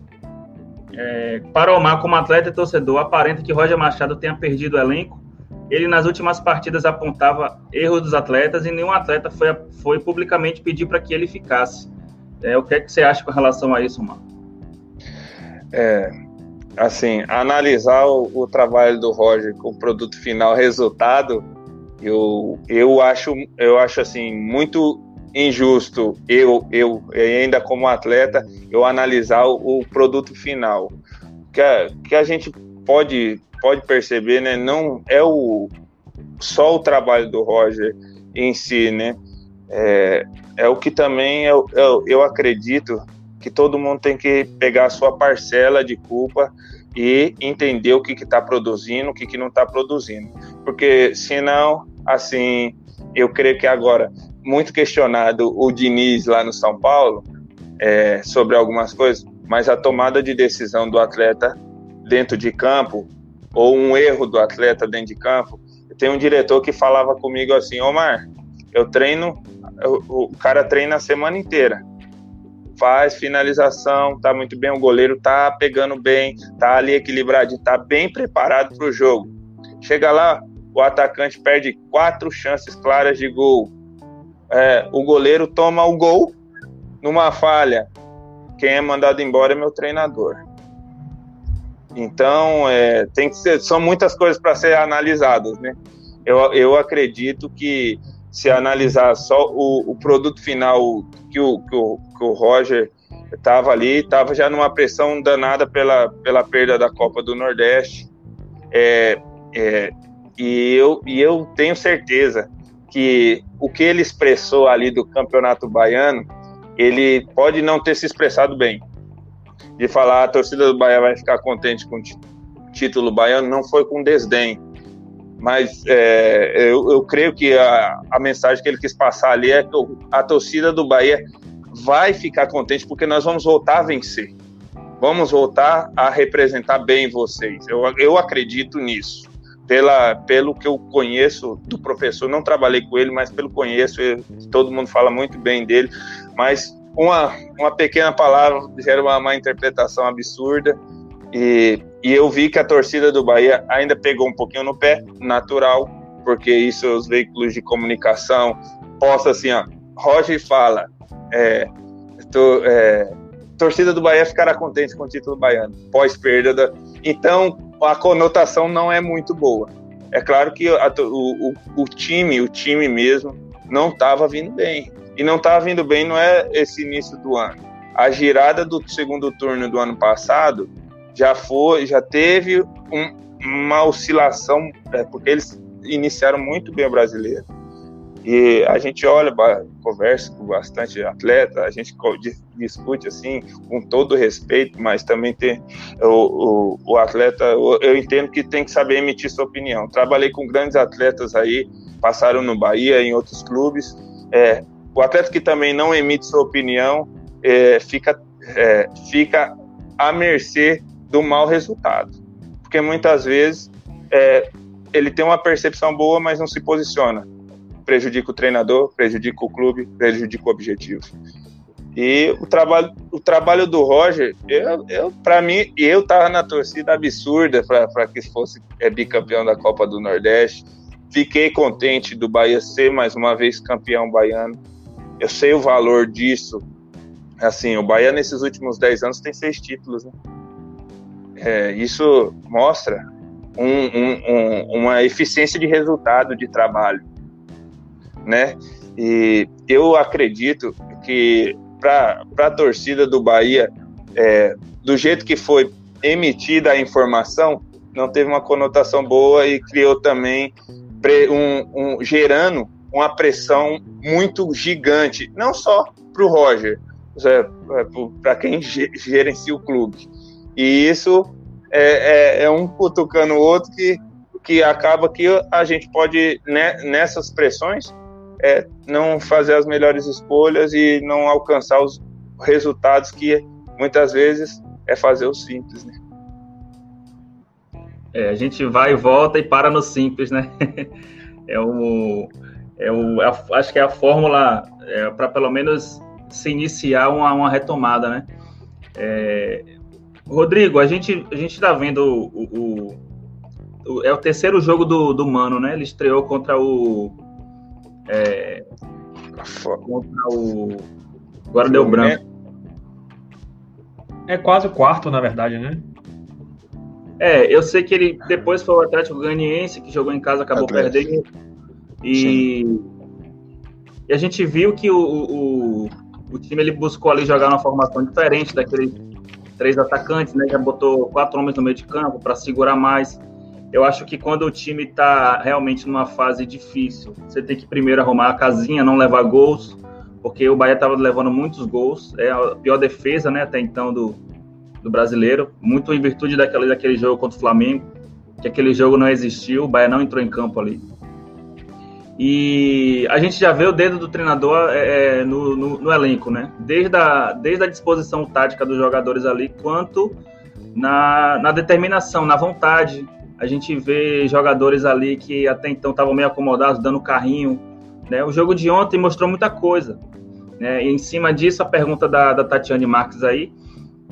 é, para o Omar, como atleta e torcedor, aparenta que Roger Machado tenha perdido o elenco. Ele, nas últimas partidas, apontava erros dos atletas e nenhum atleta foi, foi publicamente pedir para que ele ficasse. É, o que, é que você acha com relação a isso, Omar? É, assim, analisar o, o trabalho do Roger com o produto final, resultado, eu, eu acho, eu acho assim muito injusto eu, eu ainda como atleta, eu analisar o, o produto final. Que a, que a gente pode, pode perceber, né? Não é o só o trabalho do Roger em si, né? É, é o que também eu, eu, eu acredito que todo mundo tem que pegar a sua parcela de culpa e entender o que está produzindo, o que, que não está produzindo. Porque senão assim, eu creio que agora, muito questionado o Diniz lá no São Paulo, é, sobre algumas coisas, mas a tomada de decisão do atleta dentro de campo ou um erro do atleta dentro de campo, tem um diretor que falava comigo assim, Omar, eu treino, o cara treina a semana inteira, faz finalização, tá muito bem, o goleiro tá pegando bem, tá ali equilibrado, tá bem preparado para o jogo. Chega lá, o atacante perde quatro chances claras de gol. É, o goleiro toma o gol numa falha. Quem é mandado embora é meu treinador. Então, é, tem que ser, são muitas coisas para ser analisadas, né? Eu, eu acredito que se analisar só o, o produto final que o, que o, que o Roger estava ali, estava já numa pressão danada pela, pela perda da Copa do Nordeste. É, é, e, eu, e eu tenho certeza que o que ele expressou ali do Campeonato Baiano, ele pode não ter se expressado bem. De falar a torcida do Bahia vai ficar contente com o título baiano, não foi com desdém mas é, eu, eu, creio que a, a, mensagem que ele quis passar ali é que a torcida do Bahia vai ficar contente porque nós vamos voltar a vencer. Vamos voltar a representar bem vocês. Eu, eu acredito nisso. Pela, pelo que eu conheço do professor, não trabalhei com ele, mas pelo conheço, eu, todo mundo fala muito bem dele. Mas uma, uma pequena palavra gera uma, uma interpretação absurda. E, e eu vi que a torcida do Bahia ainda pegou um pouquinho no pé, natural, porque isso os veículos de comunicação posta assim, ó, Roger fala, é, tô, é, torcida do Bahia ficará contente com o título baiano, pós perda da... Então, a conotação não é muito boa. É claro que a, o, o, o time, o time mesmo, não estava vindo bem. E não estava vindo bem não é esse início do ano. A girada do segundo turno do ano passado já foi, já teve um, uma oscilação, é, porque eles iniciaram muito bem o brasileiro. E a gente olha, conversa com bastante atleta, a gente discute assim, com todo respeito, mas também tem o, o, o atleta, eu entendo que tem que saber emitir sua opinião. Trabalhei com grandes atletas aí, passaram no Bahia, em outros clubes. É, o atleta que também não emite sua opinião é, fica, é, fica à mercê do mau resultado. Porque muitas vezes é, ele tem uma percepção boa, mas não se posiciona. Prejudica o treinador, prejudica o clube, prejudica o objetivo. E o trabalho, o trabalho do Roger, eu, eu para mim, eu tava na torcida absurda para que fosse é, bicampeão da Copa do Nordeste. Fiquei contente do Bahia ser mais uma vez campeão baiano. Eu sei o valor disso. Assim, o Bahia nesses últimos 10 anos tem seis títulos, né? É, isso mostra um, um, um, uma eficiência de resultado de trabalho, né? E eu acredito que para a torcida do Bahia, é, do jeito que foi emitida a informação, não teve uma conotação boa e criou também um, gerando uma pressão muito gigante, não só para o Roger, é, para quem gerencia o clube, e isso é, é, é um cutucando o outro que, que acaba que a gente pode, né, nessas pressões, é, não fazer as melhores escolhas e não alcançar os resultados que muitas vezes é fazer o simples, né? É, a gente vai e volta e para no simples, né? é o, é o, é a, acho que é a fórmula é, para pelo menos se iniciar uma, uma retomada, né? É, Rodrigo, a gente a gente está vendo o, o, o, é o terceiro jogo do, do Mano, né? Ele estreou contra o é, contra o agora deu branco. É quase o quarto, na verdade, né? É, eu sei que ele depois foi o Atlético Ganiense que jogou em casa, acabou Atlético. perdendo. E, e, a gente viu que o, o, o time ele buscou ali jogar uma formação diferente daquele três atacantes, né? Já botou quatro homens no meio de campo para segurar mais. Eu acho que quando o time está realmente numa fase difícil, você tem que primeiro arrumar a casinha, não levar gols, porque o Bahia estava levando muitos gols. É a pior defesa, né? Até então do, do brasileiro, muito em virtude daquele, daquele jogo contra o Flamengo, que aquele jogo não existiu, o Bahia não entrou em campo ali. E a gente já vê o dedo do treinador é, é, no, no, no, elenco, né? Desde a, desde a disposição tática dos jogadores ali, quanto na, na determinação, na vontade a gente vê jogadores ali que até então estavam meio acomodados, dando carrinho. Né? O jogo de ontem mostrou muita coisa. Né? E em cima disso, a pergunta da, da Tatiane Marques aí,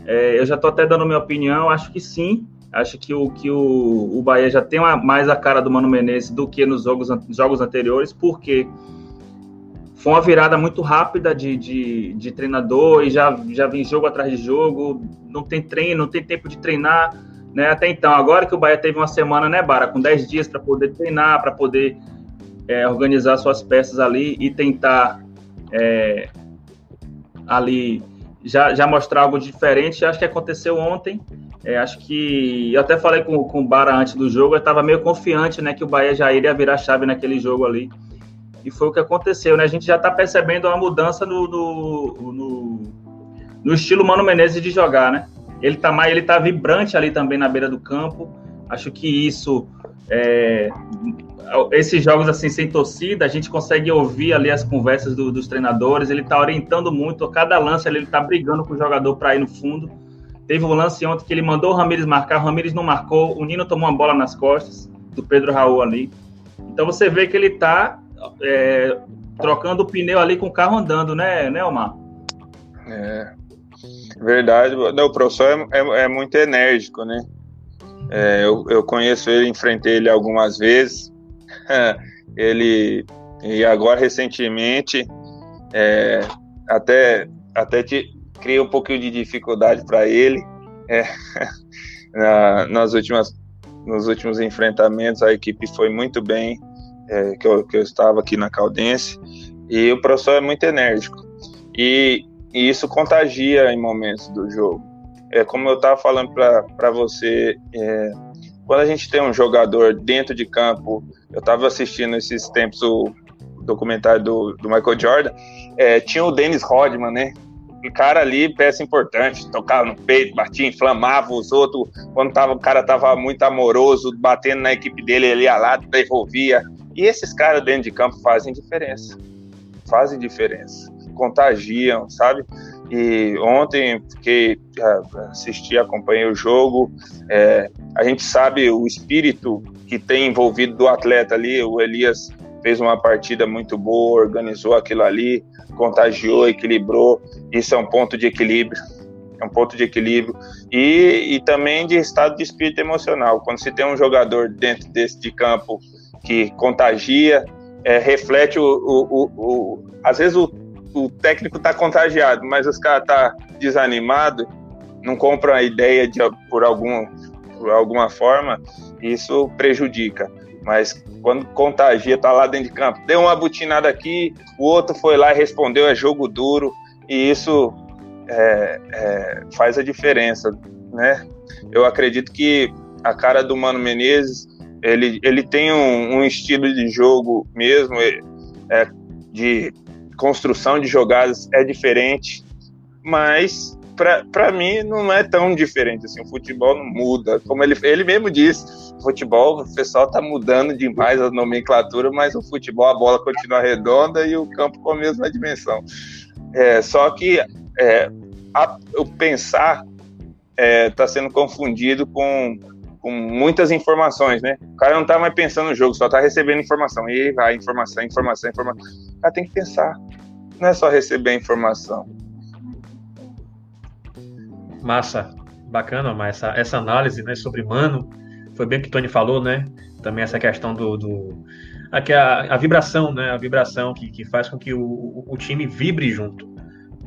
é, eu já estou até dando minha opinião, acho que sim. Acho que o, que o, o Bahia já tem uma, mais a cara do Mano Menezes do que nos jogos, jogos anteriores, porque foi uma virada muito rápida de, de, de, treinador e já, já vem jogo atrás de jogo, não tem treino, não tem tempo de treinar, né? Até então, agora que o Bahia teve uma semana, né, Bara, com 10 dias para poder treinar, para poder é, organizar suas peças ali e tentar é, ali já, já mostrar algo diferente. Acho que aconteceu ontem. É, acho que eu até falei com, com o Bara antes do jogo, eu estava meio confiante, né, que o Bahia já iria virar chave naquele jogo ali. E foi o que aconteceu, né? A gente já está percebendo uma mudança no, no, no, no, estilo Mano Menezes de jogar, né? Ele está mais, ele tá vibrante ali também na beira do campo. Acho que isso é, esses jogos assim sem torcida, a gente consegue ouvir ali as conversas do, dos treinadores. Ele está orientando muito, cada lance ele está brigando com o jogador para ir no fundo. Teve um lance ontem que ele mandou o Ramires marcar, o Ramires não marcou, o Nino tomou uma bola nas costas do Pedro Raul ali. Então você vê que ele está é, trocando o pneu ali com o carro andando, né, né Omar? É, verdade. Não, o professor é, é, é muito enérgico, né? É, eu, eu conheço ele, enfrentei ele algumas vezes. ele e agora recentemente é, até até te criei um pouquinho de dificuldade para ele é, na, nas últimas nos últimos enfrentamentos a equipe foi muito bem é, que, eu, que eu estava aqui na Caldense e o professor é muito enérgico e, e isso contagia em momentos do jogo é como eu estava falando para você é, quando a gente tem um jogador dentro de campo, eu estava assistindo esses tempos o documentário do, do Michael Jordan, é, tinha o Dennis Rodman, né? O cara ali, peça importante, tocava no peito, batia, inflamava os outros. Quando tava, o cara tava muito amoroso, batendo na equipe dele, ele ia lá, devolvia. E esses caras dentro de campo fazem diferença. Fazem diferença. Contagiam, sabe? E ontem fiquei, assisti, acompanhei o jogo. É, a gente sabe o espírito que tem envolvido do atleta ali. O Elias fez uma partida muito boa, organizou aquilo ali, contagiou, equilibrou. Isso é um ponto de equilíbrio. É um ponto de equilíbrio. E, e também de estado de espírito emocional. Quando se tem um jogador dentro desse de campo que contagia, é, reflete o, o, o, o, às vezes o o técnico tá contagiado, mas os caras tá desanimado, não compram a ideia de por algum por alguma forma, isso prejudica. Mas quando contagia, tá lá dentro de campo, deu uma butinada aqui, o outro foi lá e respondeu, é jogo duro, e isso é, é, faz a diferença, né? Eu acredito que a cara do Mano Menezes, ele, ele tem um, um estilo de jogo mesmo, é, de construção de jogadas é diferente, mas para mim não é tão diferente assim. O futebol não muda, como ele, ele mesmo disse. O futebol, o pessoal tá mudando demais a nomenclatura, mas o futebol a bola continua redonda e o campo com a mesma dimensão. É, só que é, a, o pensar está é, tá sendo confundido com, com muitas informações, né? O cara não tá mais pensando no jogo, só tá recebendo informação. E vai, informação, informação, informação. O cara tem que pensar. Não é só receber informação. Massa. Bacana, mas essa, essa análise né, sobre Mano, foi bem o que o Tony falou, né? Também essa questão do. do aqui a, a vibração, né? A vibração que, que faz com que o, o time vibre junto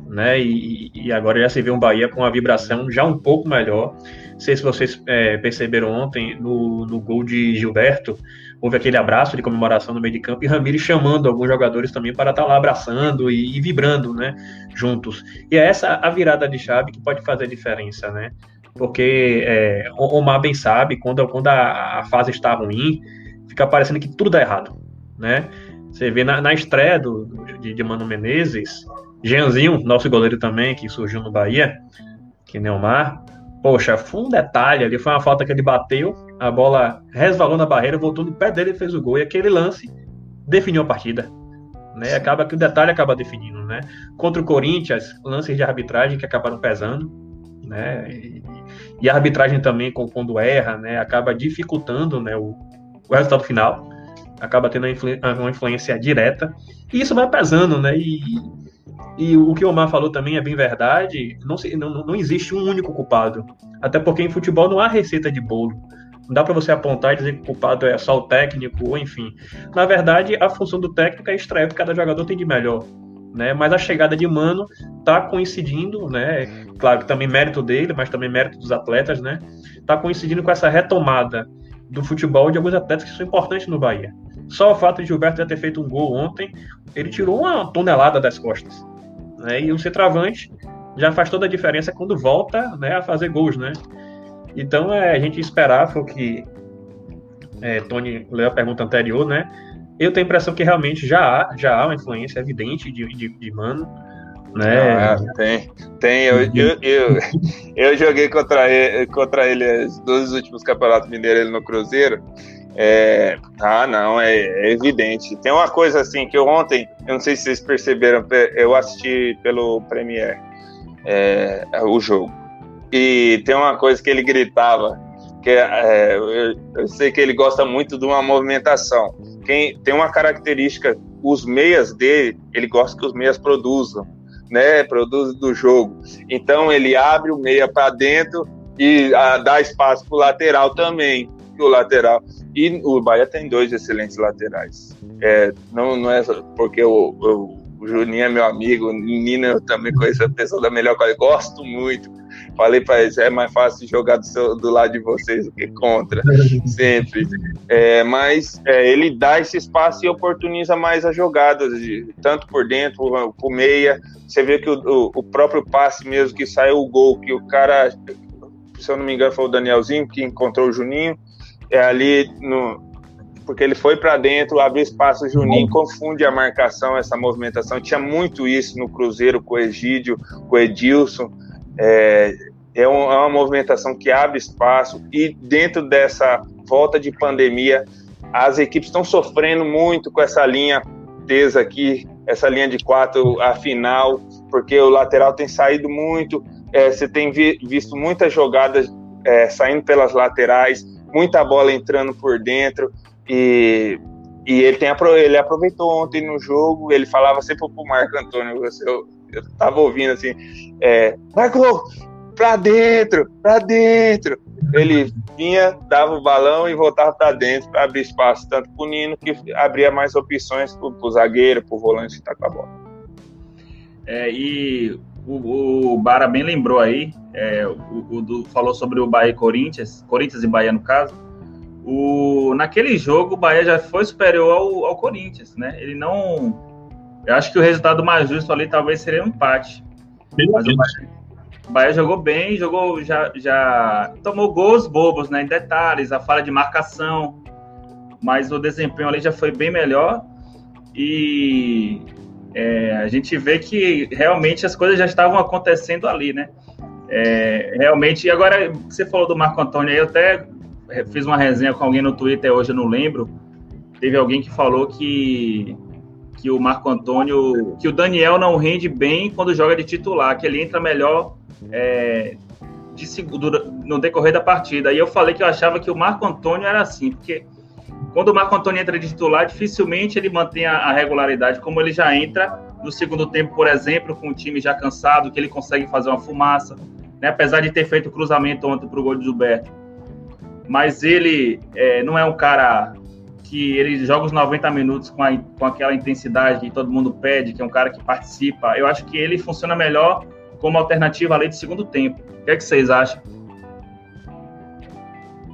né? E, e, agora já se vê um Bahia com a vibração já um pouco melhor. Não sei se vocês é, perceberam ontem no, no gol de Gilberto, houve aquele abraço de comemoração no meio de campo e Ramires chamando alguns jogadores também para estar lá abraçando e, e, vibrando, né? Juntos. E é essa a virada de chave que pode fazer diferença, né? Porque é, o Omar bem sabe, quando, quando a, a fase está ruim, fica parecendo que tudo dá errado, né? Você vê na, na estreia do, de, de Mano Menezes, Jeanzinho, nosso goleiro também, que surgiu no Bahia, que Neymar. Poxa, foi um detalhe ali, foi uma falta que ele bateu, a bola resvalou na barreira, voltou no pé dele e fez o gol. E aquele lance definiu a partida. Né? Acaba que o detalhe acaba definindo, né? Contra o Corinthians, lances de arbitragem que acabaram pesando. né? E, e a arbitragem também, quando erra, né, acaba dificultando né, o, o resultado final, acaba tendo uma influência direta, e isso vai pesando, né? E, e o que o Omar falou também é bem verdade, não, se, não, não existe um único culpado, até porque em futebol não há receita de bolo. Não dá para você apontar e dizer que o culpado é só o técnico, ou enfim. Na verdade, a função do técnico é extrair o que cada jogador tem de melhor. Né? Mas a chegada de Mano está coincidindo, né? Claro que também mérito dele, mas também mérito dos atletas, né? Tá coincidindo com essa retomada do futebol de alguns atletas que são importantes no Bahia. Só o fato de Gilberto ter feito um gol ontem, ele tirou uma tonelada das costas. Né? E o centroavante já faz toda a diferença quando volta né, a fazer gols, né? Então é, a gente o que é, Tony leu a pergunta anterior, né? Eu tenho a impressão que realmente já há, já há uma influência evidente de, de, de Mano. Né? Ah, tem, tem. Eu, eu, eu, eu, joguei contra ele, contra ele os dois últimos campeonatos mineiros no Cruzeiro. É, ah, não, é, é, evidente. Tem uma coisa assim que eu ontem, eu não sei se vocês perceberam, eu assisti pelo Premiere é, o jogo. E tem uma coisa que ele gritava, que é, eu, eu, sei que ele gosta muito de uma movimentação. Quem tem uma característica, os meias dele, ele gosta que os meias produzam, né? Produzem do jogo. Então ele abre o meia para dentro e a, dá espaço para o lateral também. O lateral. E o Bahia tem dois excelentes laterais. É, não, não é porque o, o, o Juninho é meu amigo, o Nino eu também conheço a pessoa da melhor qualidade, gosto muito Falei para eles, é mais fácil jogar do, seu, do lado de vocês do que contra, sempre. É, mas é, ele dá esse espaço e oportuniza mais as jogadas, de, tanto por dentro, por, por meia. Você vê que o, o, o, próprio passe mesmo que saiu o gol, que o cara, se eu não me engano, foi o Danielzinho que encontrou o Juninho, é ali no, porque ele foi para dentro, abriu espaço, o Juninho confunde a marcação, essa movimentação. Tinha muito isso no Cruzeiro com o Egídio, com o Edilson. É, é, um, é uma movimentação que abre espaço e dentro dessa volta de pandemia, as equipes estão sofrendo muito com essa linha tesa aqui, essa linha de quatro, a final, porque o lateral tem saído muito, é, você tem vi, visto muitas jogadas é, saindo pelas laterais, muita bola entrando por dentro, e, e ele, tem, ele aproveitou ontem no jogo, ele falava sempre pro Marco Antônio, eu, eu tava ouvindo assim, é, Marco, pra dentro, pra dentro. Ele vinha, dava o balão e voltava para dentro para abrir espaço, tanto pro Nino que abria mais opções pro, pro zagueiro, pro volante que tá com a bola. É, e o, o Bara bem lembrou aí, é, o, o do, falou sobre o Bahia e Corinthians, Corinthians e Bahia no caso. O, naquele jogo, o Bahia já foi superior ao, ao Corinthians, né? Ele não. Eu acho que o resultado mais justo ali talvez seria um empate. Mas o Bahia, o Bahia jogou bem, jogou já, já tomou gols bobos, né? Em detalhes, a falha de marcação, mas o desempenho ali já foi bem melhor e é, a gente vê que realmente as coisas já estavam acontecendo ali, né? É, realmente, e agora você falou do Marco Antônio aí, eu até fiz uma resenha com alguém no Twitter hoje, eu não lembro. Teve alguém que falou que que o Marco Antônio, que o Daniel não rende bem quando joga de titular, que ele entra melhor é, de, no decorrer da partida. E eu falei que eu achava que o Marco Antônio era assim, porque quando o Marco Antônio entra de titular, dificilmente ele mantém a, a regularidade, como ele já entra no segundo tempo, por exemplo, com o time já cansado, que ele consegue fazer uma fumaça, né? apesar de ter feito o cruzamento ontem para o gol de Gilberto. Mas ele é, não é um cara que ele joga os 90 minutos com, a, com aquela intensidade que todo mundo pede, que é um cara que participa. Eu acho que ele funciona melhor como alternativa além de segundo tempo. O que, é que vocês acham?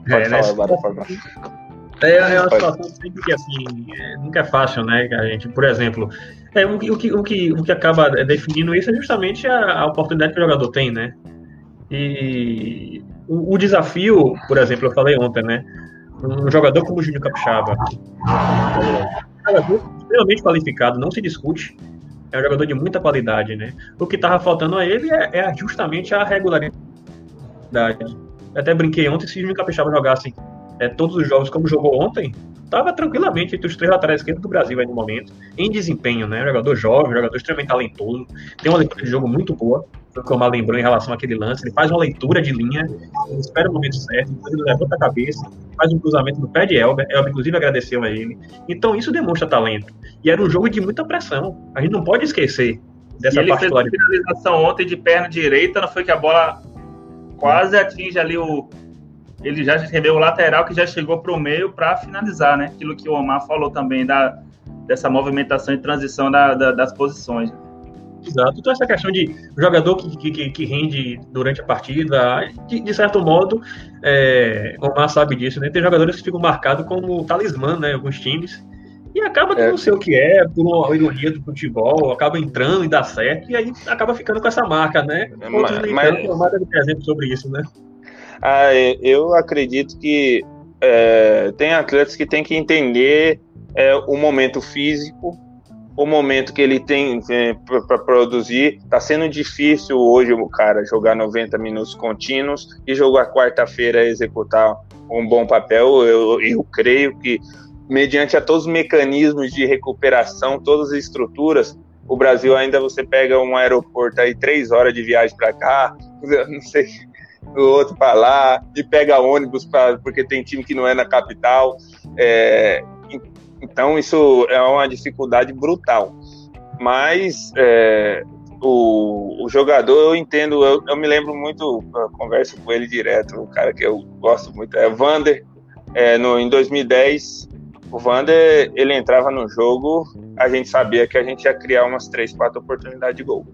Pode é, falar, né? É, é uma situação sempre que assim, é, nunca é fácil, né, a gente, por exemplo, é, o, o, que, o, que, o que acaba definindo isso é justamente a, a oportunidade que o jogador tem, né? E o, o, desafio, por exemplo, eu falei ontem, né? Um jogador como o Júnior Capixaba, um jogador extremamente qualificado, não se discute, é um jogador de muita qualidade, né? O que estava faltando a ele é, é, justamente a regularidade. Eu até brinquei ontem, se o Júnior Capixaba jogasse é, todos os jogos como jogou ontem, estava tranquilamente entre os três laterais esquerdos do Brasil aí no momento, em desempenho, né? Jogador jovem, jogador extremamente talentoso, tem uma leitura de jogo muito boa, foi como ela lembrou em relação àquele lance. Ele faz uma leitura de linha, ele espera o momento certo, depois ele levanta a cabeça, faz um cruzamento no pé de Elber. Elber, inclusive, agradeceu a ele. Então, isso demonstra talento. E era um jogo de muita pressão. A gente não pode esquecer dessa e ele fez uma finalização ontem de perna direita, não foi que a bola quase atinge ali o. Ele já recebeu o lateral que já chegou para o meio para finalizar, né? Aquilo que o Omar falou também da, dessa movimentação e transição da, da, das posições. Exato. Então, essa questão de jogador que, que, que rende durante a partida, de, de certo modo, é, o Omar sabe disso, né? Tem jogadores que ficam marcados como talismã, né? Em alguns times. E acaba que é. não sei o que é, por uma ironia do futebol, acaba entrando e dá certo, e aí acaba ficando com essa marca, né? Outros mas, mas... o Omar deve ter exemplo sobre isso, né? Ah, eu acredito que é, tem atletas que têm que entender é, o momento físico o momento que ele tem é, para produzir. Está sendo difícil hoje o cara jogar 90 minutos contínuos e jogar quarta-feira executar um bom papel. Eu, eu creio que, mediante a todos os mecanismos de recuperação, todas as estruturas, o Brasil ainda você pega um aeroporto aí três horas de viagem para cá, não sei, o outro para lá, e pega ônibus pra, porque tem time que não é na capital. É, então, isso é uma dificuldade brutal. Mas é, o, o, jogador, eu entendo, eu, eu, me lembro muito, eu converso com ele direto, o cara que eu gosto muito é Vander. É, no, em 2010, o Vander, ele entrava no jogo, a gente sabia que a gente ia criar umas três, quatro oportunidades de gol.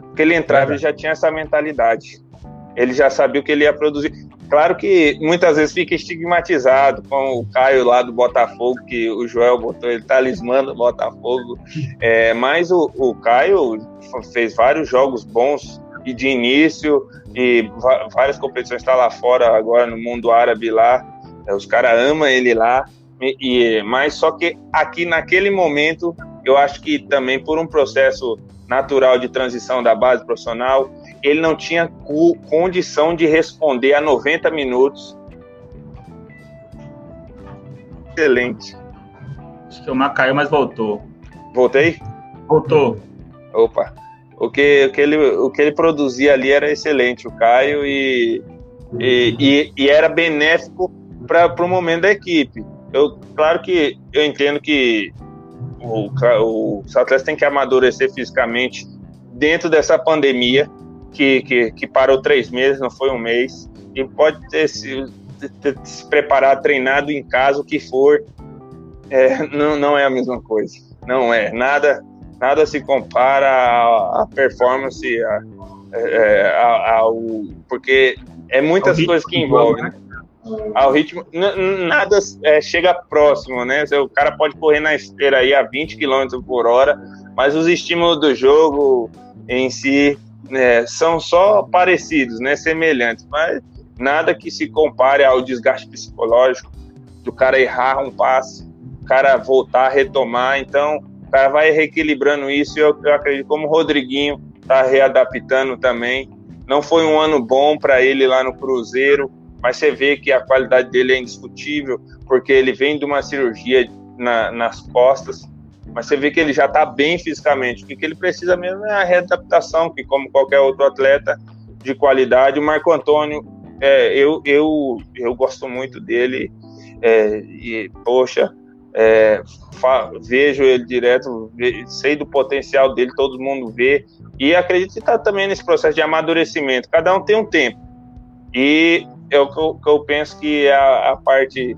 Porque ele entrava e já tinha essa mentalidade. Ele já sabia o que ele ia produzir. Claro que muitas vezes fica estigmatizado com o Caio lá do Botafogo, que o Joel botou ele talismã do Botafogo. É, mas o, o Caio fez vários jogos bons e de início, e várias competições está lá fora agora no mundo árabe lá. É, os caras amam ele lá. E, e, mas só que aqui naquele momento, eu acho que também por um processo natural de transição da base profissional, ele não tinha condição de responder a 90 minutos. Excelente. Acho que o Mar caiu, mas voltou. Voltei? Voltou. Opa. O que, o que, ele, o que ele produzia ali era excelente, o Caio, e, e, e, e era benéfico para o momento da equipe. Eu, claro que eu entendo que o, o, os atletas têm que amadurecer fisicamente dentro dessa pandemia, que, que, que parou três meses, não foi um mês, e pode ter se, ter se preparado, treinado em casa, o que for, é, não, não é a mesma coisa. Não é. Nada, nada se compara à, performance, a, é, ao, porque é muitas coisas que envolvem. Né? Ao ritmo, nada é, chega próximo, né? O cara pode correr na esteira aí a 20 km por hora, mas os estímulos do jogo em si é, são só parecidos, né, semelhantes, mas nada que se compare ao desgaste psicológico do cara errar um passe, o cara voltar, retomar. Então, o cara vai reequilibrando isso. Eu, eu acredito como o Rodriguinho está readaptando também. Não foi um ano bom para ele lá no Cruzeiro, mas você vê que a qualidade dele é indiscutível, porque ele vem de uma cirurgia na, nas costas mas você vê que ele já está bem fisicamente. O que ele precisa mesmo é a readaptação, que como qualquer outro atleta de qualidade, o Marco Antônio, é, eu, eu, eu gosto muito dele, é, e, poxa, é, vejo ele direto, sei do potencial dele, todo mundo vê, e acredito que está também nesse processo de amadurecimento. Cada um tem um tempo. E é o que eu, que eu penso que é a, a parte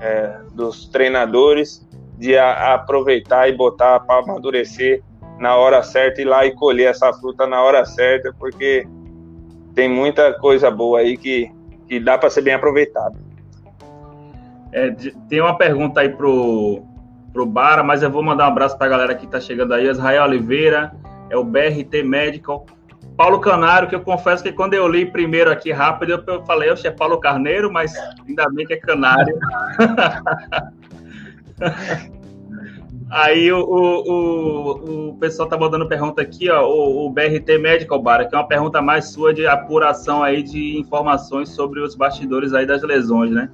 é, dos treinadores de a, aproveitar e botar para amadurecer na hora certa e ir lá e colher essa fruta na hora certa, porque tem muita coisa boa aí que, que dá para ser bem aproveitado. É, tem uma pergunta aí pro, pro Bara, mas eu vou mandar um abraço para a galera que está chegando aí. Israel Oliveira, é o BRT Medical. Paulo Canário, que eu confesso que quando eu li primeiro aqui rápido, eu falei, eu é Paulo Carneiro, mas ainda bem que é Canário. Aí o, o, o, pessoal tá mandando pergunta aqui, ó, o, o BRT Medical Bar, que é uma pergunta mais sua de apuração aí de informações sobre os bastidores aí das lesões, né?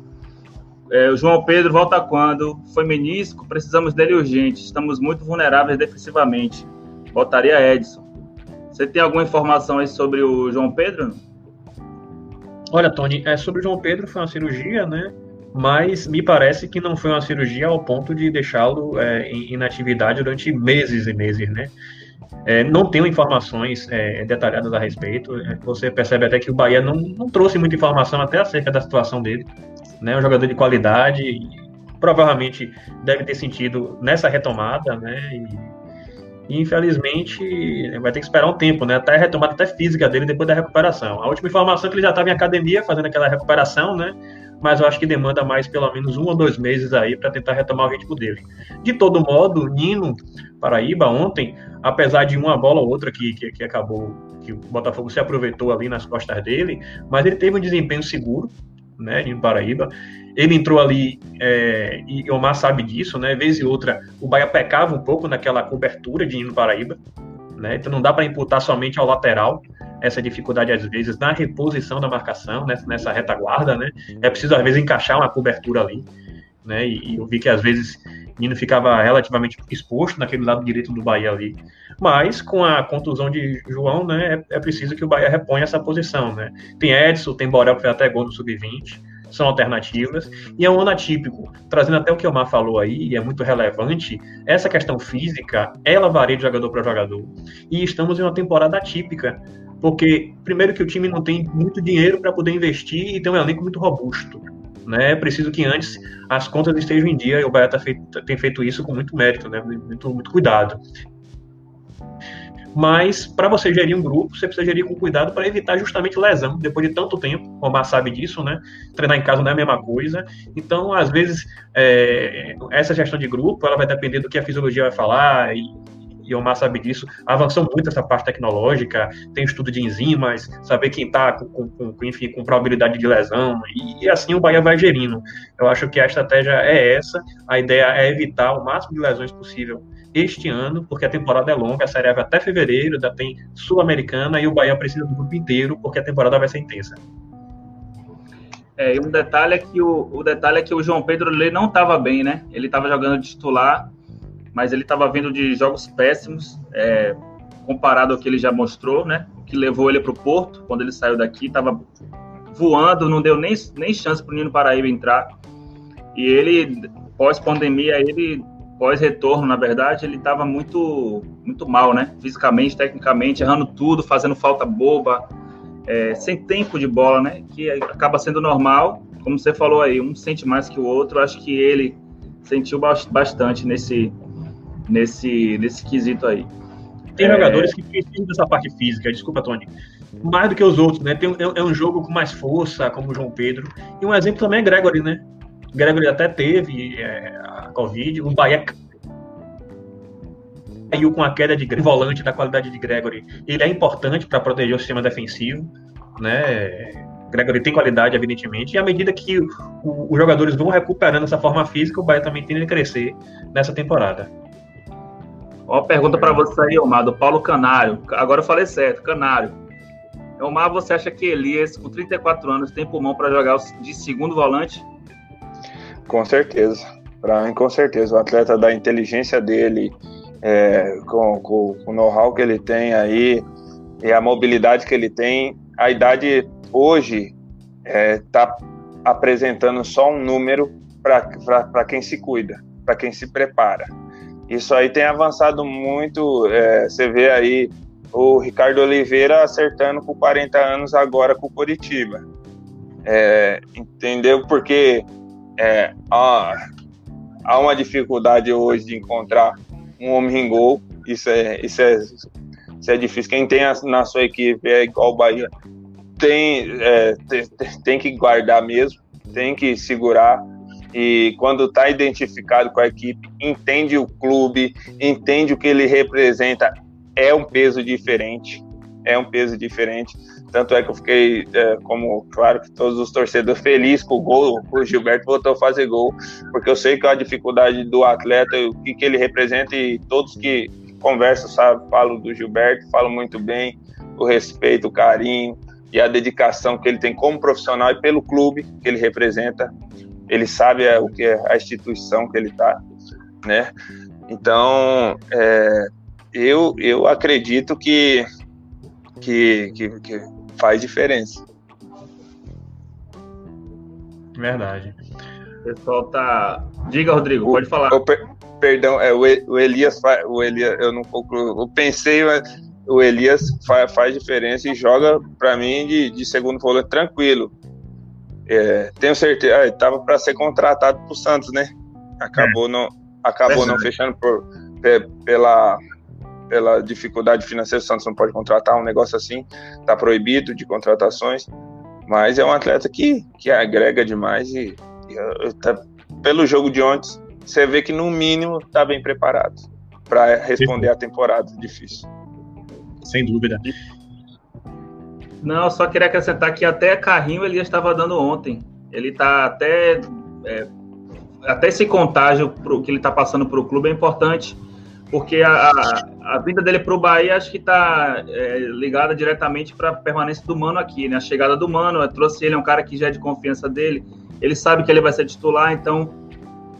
É, o João Pedro volta quando? Foi menisco, precisamos dele urgente, estamos muito vulneráveis defensivamente. Voltaria Edson. Você tem alguma informação aí sobre o João Pedro? Olha, Tony, é, sobre o João Pedro foi uma cirurgia, né? Mas me parece que não foi uma cirurgia ao ponto de deixá-lo é, em inatividade durante meses e meses, né? É, não tenho informações é, detalhadas a respeito. É, você percebe até que o Bahia não, não trouxe muita informação até acerca da situação dele. Né? Um jogador de qualidade, provavelmente deve ter sentido nessa retomada, né? E, infelizmente vai ter que esperar um tempo, né? Até a retomada até física dele depois da recuperação. A última informação é que ele já estava em academia fazendo aquela recuperação, né? Mas eu acho que demanda mais pelo menos um ou dois meses aí para tentar retomar o ritmo dele. De todo modo, Nino Paraíba ontem, apesar de uma bola ou outra que, que, que acabou, que o Botafogo se aproveitou ali nas costas dele, mas ele teve um desempenho seguro, né, Nino Paraíba. Ele entrou ali, é, e Omar sabe disso, né? Vez e outra, o Bahia pecava um pouco naquela cobertura de Nino Paraíba, né? Então não dá para imputar somente ao lateral essa dificuldade, às vezes, na reposição da marcação, nessa, nessa retaguarda, né? É preciso, às vezes, encaixar uma cobertura ali, né? E, e eu vi que, às vezes, Nino ficava relativamente exposto naquele lado direito do Bahia ali. Mas, com a contusão de João, né? É, é preciso que o Bahia reponha essa posição, né? Tem Edson, tem Borel, que foi até gol no Sub-20 são alternativas, e é um ano atípico, trazendo até o que o Mar falou aí, e é muito relevante, essa questão física, ela varia de jogador para jogador, e estamos em uma temporada atípica, porque, primeiro que o time não tem muito dinheiro para poder investir e tem um elenco muito robusto, né? É preciso que antes as contas estejam em dia, e o Bahia tá feito, tem feito isso com muito mérito, né? Muito, muito cuidado. Mas para você gerir um grupo, você precisa gerir com cuidado para evitar justamente lesão, depois de tanto tempo. O Omar sabe disso, né? Treinar em casa não é a mesma coisa. Então, às vezes, é, essa gestão de grupo ela vai depender do que a fisiologia vai falar e, e o Omar sabe disso, avançou muito essa parte tecnológica, tem estudo de enzimas, saber quem está com, com, com, enfim, com probabilidade de lesão, e, e, assim o Bahia vai gerindo. Eu acho que a estratégia é essa, a ideia é evitar o máximo de lesões possível este ano, porque a temporada é longa, a Série vai até fevereiro, ainda tem Sul-Americana e o Bahia precisa do grupo inteiro, porque a temporada vai ser intensa. É, e um detalhe é que o, o detalhe é que o João Pedro ele não estava bem, né? Ele estava jogando de titular, mas ele estava vindo de jogos péssimos, é, comparado ao que ele já mostrou, né? O que levou ele para o Porto, quando ele saiu daqui, estava voando, não deu nem, nem chance para o Nino Paraíba entrar. E ele, pós-pandemia, ele pós-retorno, na verdade, ele estava muito, muito mal, né? Fisicamente, tecnicamente, errando tudo, fazendo falta boba, é, sem tempo de bola, né? Que acaba sendo normal. Como você falou aí, um sente mais que o outro. Acho que ele sentiu bastante nesse, nesse, nesse quesito aí. Tem é... jogadores que precisam dessa parte física, desculpa, Tony, mais do que os outros, né? Tem, é, é um jogo com mais força, como o João Pedro. E um exemplo também é Gregory, né? Gregory até teve é, a Covid, o Bahia caiu com a queda de volante da qualidade de Gregory. Ele é importante para proteger o sistema defensivo, né? Gregory tem qualidade, evidentemente, e à medida que o, os jogadores vão recuperando essa forma física, o Bahia também tende a crescer nessa temporada. Uma pergunta para você aí, Omar, do Paulo Canário. Agora eu falei certo, Canário. Omar, você acha que Elias, com 34 anos, tem pulmão para jogar de segundo volante? Com certeza. Para mim, com certeza. O atleta da inteligência dele, é, com, com, com o know-how que ele tem aí e a mobilidade que ele tem, a idade hoje está é, tá apresentando só um número para quem se cuida, para quem se prepara. Isso aí tem avançado muito. É, você vê aí o Ricardo Oliveira acertando com 40 anos agora com o Curitiba. É, entendeu? Porque é, há, há uma dificuldade hoje de encontrar um homem em gol. Isso é, isso é, isso é difícil. Quem tem na sua equipe é igual o Bahia. Tem, é, tem, tem que guardar mesmo, tem que segurar. E quando está identificado com a equipe, entende o clube, entende o que ele representa, é um peso diferente. É um peso diferente. Tanto é que eu fiquei, é, como claro que todos os torcedores, feliz com o gol, o Gilberto voltou a fazer gol, porque eu sei que a dificuldade do atleta, o que, que ele representa, e todos que conversam, sabe, falam do Gilberto, falam muito bem, o respeito, o carinho e a dedicação que ele tem como profissional e pelo clube que ele representa. Ele sabe é, o que é a instituição que ele está, né? Então, é, eu, eu acredito que que, que, que faz diferença. Verdade. O pessoal tá. Diga, Rodrigo, o, pode falar. O, perdão, é, o, Elias, o Elias, eu não eu pensei, mas o Elias faz, faz diferença e joga para mim de, de segundo volante tranquilo. É, tenho certeza, estava para ser contratado para o Santos, né? Acabou é. não, acabou não fechando por, pela pela dificuldade financeira, o Santos não pode contratar um negócio assim, está proibido de contratações, mas é um atleta que, que agrega demais e, e tá, pelo jogo de ontem, você vê que no mínimo está bem preparado para responder a temporada difícil. Sem dúvida. Não, só queria acrescentar que até carrinho ele já estava dando ontem. Ele está até. É, até esse contágio pro, que ele está passando para o clube é importante, porque a, a, a vida dele para o Bahia acho que está é, ligada diretamente para a permanência do Mano aqui, né? A chegada do Mano, trouxe ele, é um cara que já é de confiança dele, ele sabe que ele vai ser titular, então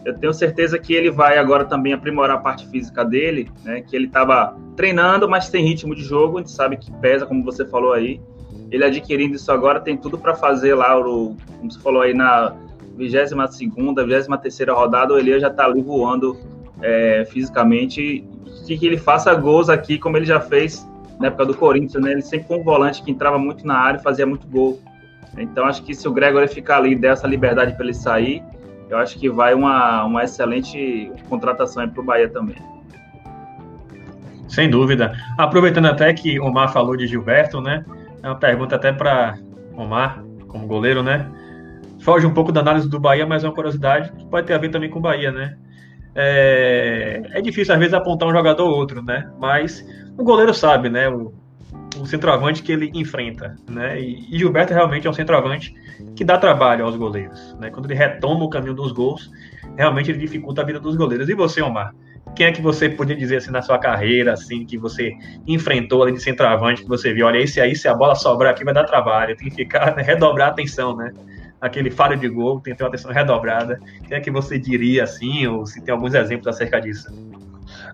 eu tenho certeza que ele vai agora também aprimorar a parte física dele, né? Que ele estava treinando, mas tem ritmo de jogo, a gente sabe que pesa, como você falou aí. Ele adquirindo isso agora tem tudo para fazer lá, o, como você falou aí, na 22 segunda, 23 terceira rodada, o Elias já está ali voando é, fisicamente. Que, que ele faça gols aqui, como ele já fez na época do Corinthians, né? Ele sempre foi um volante que entrava muito na área e fazia muito gol. Então acho que se o Gregor ficar ali dessa liberdade para ele sair, eu acho que vai uma, uma excelente contratação para o Bahia também. Sem dúvida. Aproveitando até que o Omar falou de Gilberto, né? É uma pergunta até para Omar, como goleiro, né? Foge um pouco da análise do Bahia, mas é uma curiosidade que pode ter a ver também com o Bahia, né? É, é difícil às vezes apontar um jogador ou outro, né? Mas o goleiro sabe, né? O, o centroavante que ele enfrenta, né? E, Gilberto realmente é um centroavante que dá trabalho aos goleiros, né? Quando ele retoma o caminho dos gols, realmente ele dificulta a vida dos goleiros. E você, Omar? Quem é que você podia dizer assim na sua carreira, assim, que você enfrentou ali de centroavante, que você viu, olha, esse aí, se a bola sobrar aqui vai dar trabalho, tem que ficar, né, redobrar a atenção, né? Aquele falho de gol, tem que ter uma atenção redobrada. Quem é que você diria assim, ou se tem alguns exemplos acerca disso?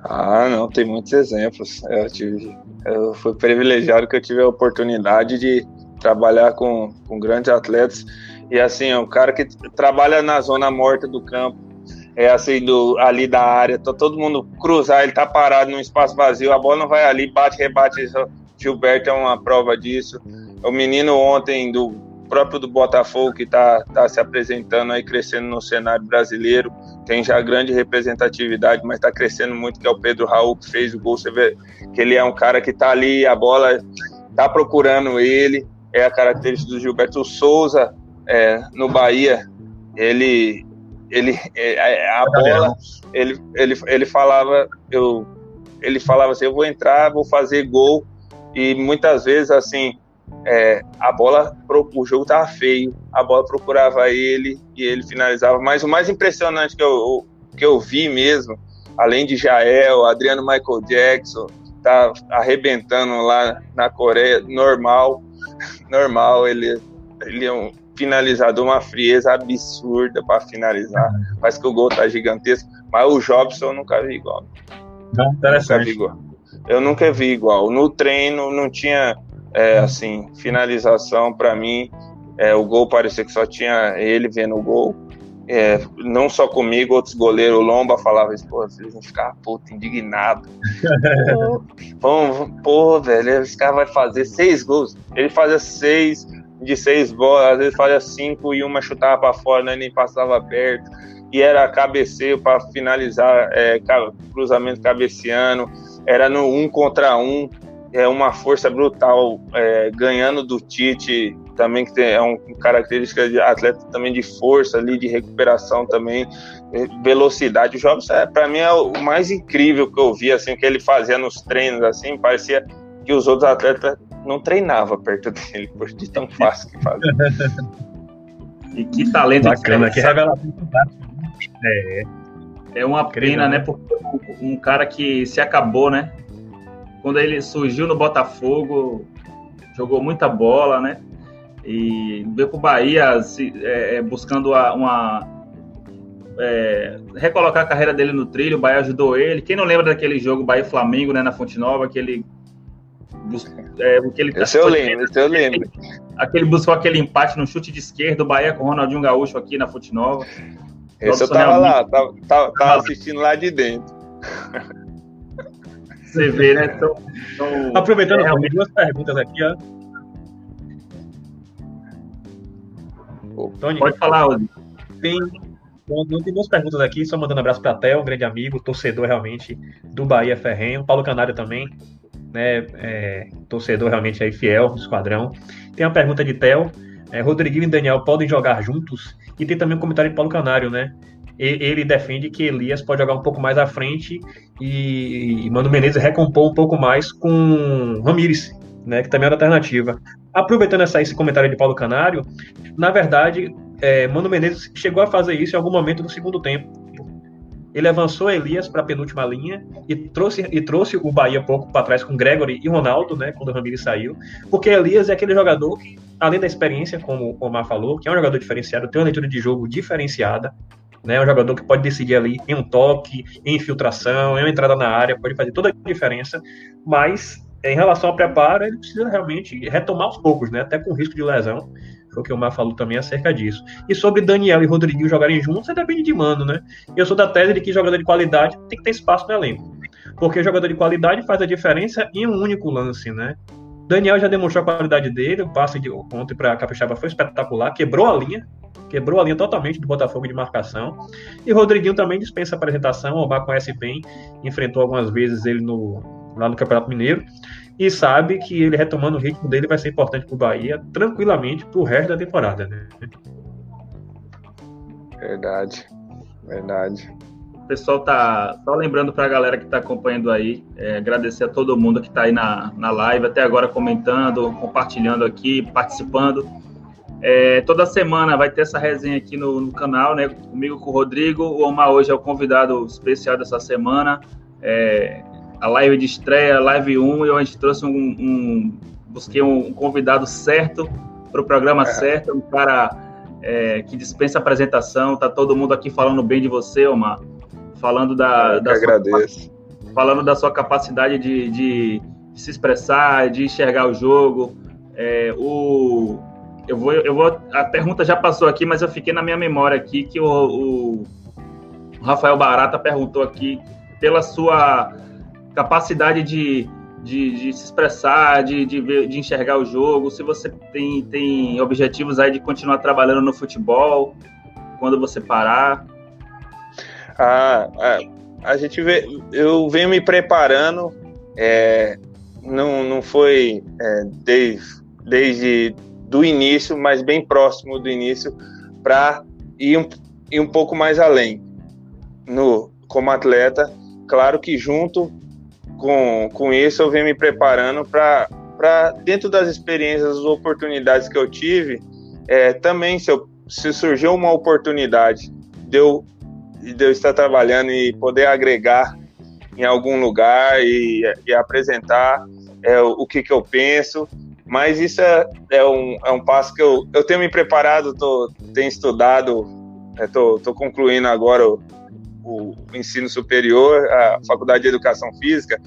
Ah, não, tem muitos exemplos. Eu, tive, eu fui privilegiado que eu tive a oportunidade de trabalhar com, com grandes atletas. E assim, é um cara que trabalha na zona morta do campo, é assim, do, ali da área, tá todo mundo cruzar, ele tá parado num espaço vazio, a bola não vai ali, bate, rebate. Gilberto é uma prova disso. O menino ontem do próprio do Botafogo que tá, tá se apresentando aí, crescendo no cenário brasileiro tem já grande representatividade, mas está crescendo muito, que é o Pedro Raul, que fez o gol. Você vê que ele é um cara que está ali, a bola está procurando ele, é a característica do Gilberto Souza é, no Bahia. Ele, ele, é, é a bola, ele, ele, ele falava, eu, ele falava assim, eu vou entrar, vou fazer gol, e muitas vezes assim é, a bola, o jogo tava feio, a bola procurava ele e ele finalizava. Mas o mais impressionante que eu, que eu vi mesmo, além de Jael, Adriano Michael Jackson, tá arrebentando lá na Coreia, normal, normal, ele, ele é um finalizador, uma frieza absurda para finalizar. Parece que o gol tá gigantesco, mas o Jobson eu nunca vi igual. Nunca vi igual. Eu nunca vi igual. No treino não tinha é, assim, finalização para mim, é, o gol parecia que só tinha ele vendo o gol. É, não só comigo, outros goleiros, o Lomba falava isso, pô, eles vão ficar puto, indignado. pô, pô, velho, esse cara vai fazer seis gols. Ele fazia seis de seis bolas, às vezes fazia cinco e uma chutava para fora, né, nem passava perto. E era cabeceio para finalizar, é, cruzamento cabeceando, era no um contra um é uma força brutal, é, ganhando do Tite também, que tem, é uma característica de atleta também de força ali, de recuperação também, velocidade. O Jobs, é, para mim, é o mais incrível que eu vi, assim, que ele fazia nos treinos, assim, parecia que os outros atletas não treinavam perto dele, por de tão fácil que fazia. e que talento Bacana, que revelação é. é uma pena, né, porque um cara que se acabou, né, quando ele surgiu no Botafogo, jogou muita bola, né? E veio para o Bahia se, é, é, buscando a, uma. É, recolocar a carreira dele no trilho, o Bahia ajudou ele. Quem não lembra daquele jogo Bahia Flamengo, né, na Fonte Nova, que ele É, o que ele esse eu lembro, esse eu lembro. Aquele buscou aquele empate no chute de esquerda, o Bahia com o Ronaldinho Gaúcho aqui na Fute Nova. Esse eu tava lá, tava, tava, tava assistindo lá de dentro. Você vê, né? Então, então, Aproveitando, é, duas perguntas aqui, ó. Tony, Pode falar, Oli. Tem, tem duas perguntas aqui, só mandando um abraço para Theo, um grande amigo, torcedor realmente do Bahia Ferrenho, Paulo Canário também, né, é, torcedor realmente aí fiel do esquadrão. Tem uma pergunta de Theo, é, Rodriguinho e Daniel podem jogar juntos? E tem também um comentário de Paulo Canário, né? ele defende que Elias pode jogar um pouco mais à frente e Mano Menezes recompor um pouco mais com Ramires, né, que também é uma alternativa. Aproveitando essa, esse comentário de Paulo Canário, na verdade, é, Mano Menezes chegou a fazer isso em algum momento do segundo tempo. Ele avançou Elias para a penúltima linha e trouxe, e trouxe o Bahia pouco para trás com Gregory e Ronaldo, né, quando o Ramires saiu, porque Elias é aquele jogador que, além da experiência, como o Omar falou, que é um jogador diferenciado, tem uma leitura de jogo diferenciada, né? É um jogador que pode decidir ali em um toque, em infiltração, em uma entrada na área, pode fazer toda a diferença, mas em relação ao preparo, ele precisa realmente retomar aos poucos, né? Até com risco de lesão. O que o Mar falou também acerca disso. E sobre Daniel e Rodriguinho jogarem juntos, é depende de mano, né? Eu sou da tese de que jogador de qualidade tem que ter espaço no elenco. Porque jogador de qualidade faz a diferença em um único lance, né? Daniel já demonstrou a qualidade dele, o passe de ontem para Capixaba foi espetacular, quebrou a linha, quebrou a linha totalmente do Botafogo de marcação. E Rodriguinho também dispensa apresentação, o Omar conhece bem, enfrentou algumas vezes ele no, lá no Campeonato Mineiro, e sabe que ele retomando o ritmo dele vai ser importante para o Bahia, tranquilamente, para o resto da temporada. Né? Verdade, verdade. O pessoal tá só lembrando para a galera que está acompanhando aí, é, agradecer a todo mundo que está aí na, na live, até agora comentando, compartilhando aqui, participando. É, toda semana vai ter essa resenha aqui no, no, canal, né? Comigo com o Rodrigo. O Omar hoje é o convidado especial dessa semana. É, a live de estreia, live 1, e a gente trouxe um. um busquei um, convidado certo para o programa é. certo, um cara é, que dispensa apresentação. Tá todo mundo aqui falando bem de você, Omar. Falando da. da. Sua, falando da sua capacidade de, de, de se expressar, de enxergar o jogo. É, o eu vou, eu vou. A pergunta já passou aqui, mas eu fiquei na minha memória aqui que o, o Rafael Barata perguntou aqui pela sua capacidade de, de, de se expressar, de, de, ver, de enxergar o jogo, se você tem, tem objetivos aí de continuar trabalhando no futebol, quando você parar. Ah, a, gente vê, eu venho me preparando, é, não, não foi é, desde, desde do início, mas bem próximo do início, para ir, um, ir um pouco mais além. No, como atleta, claro que junto com, com isso eu venho me preparando para, dentro das experiências, as oportunidades que eu tive, é, também se, eu, se surgiu uma oportunidade de eu, de eu estar trabalhando e poder agregar em algum lugar e, e apresentar é, o, o que, que eu penso, mas isso é, é, um, é um passo que eu, eu tenho me preparado, tô, tenho estudado, estou é, concluindo agora o, o, ensino superior, a Faculdade de Educação Física,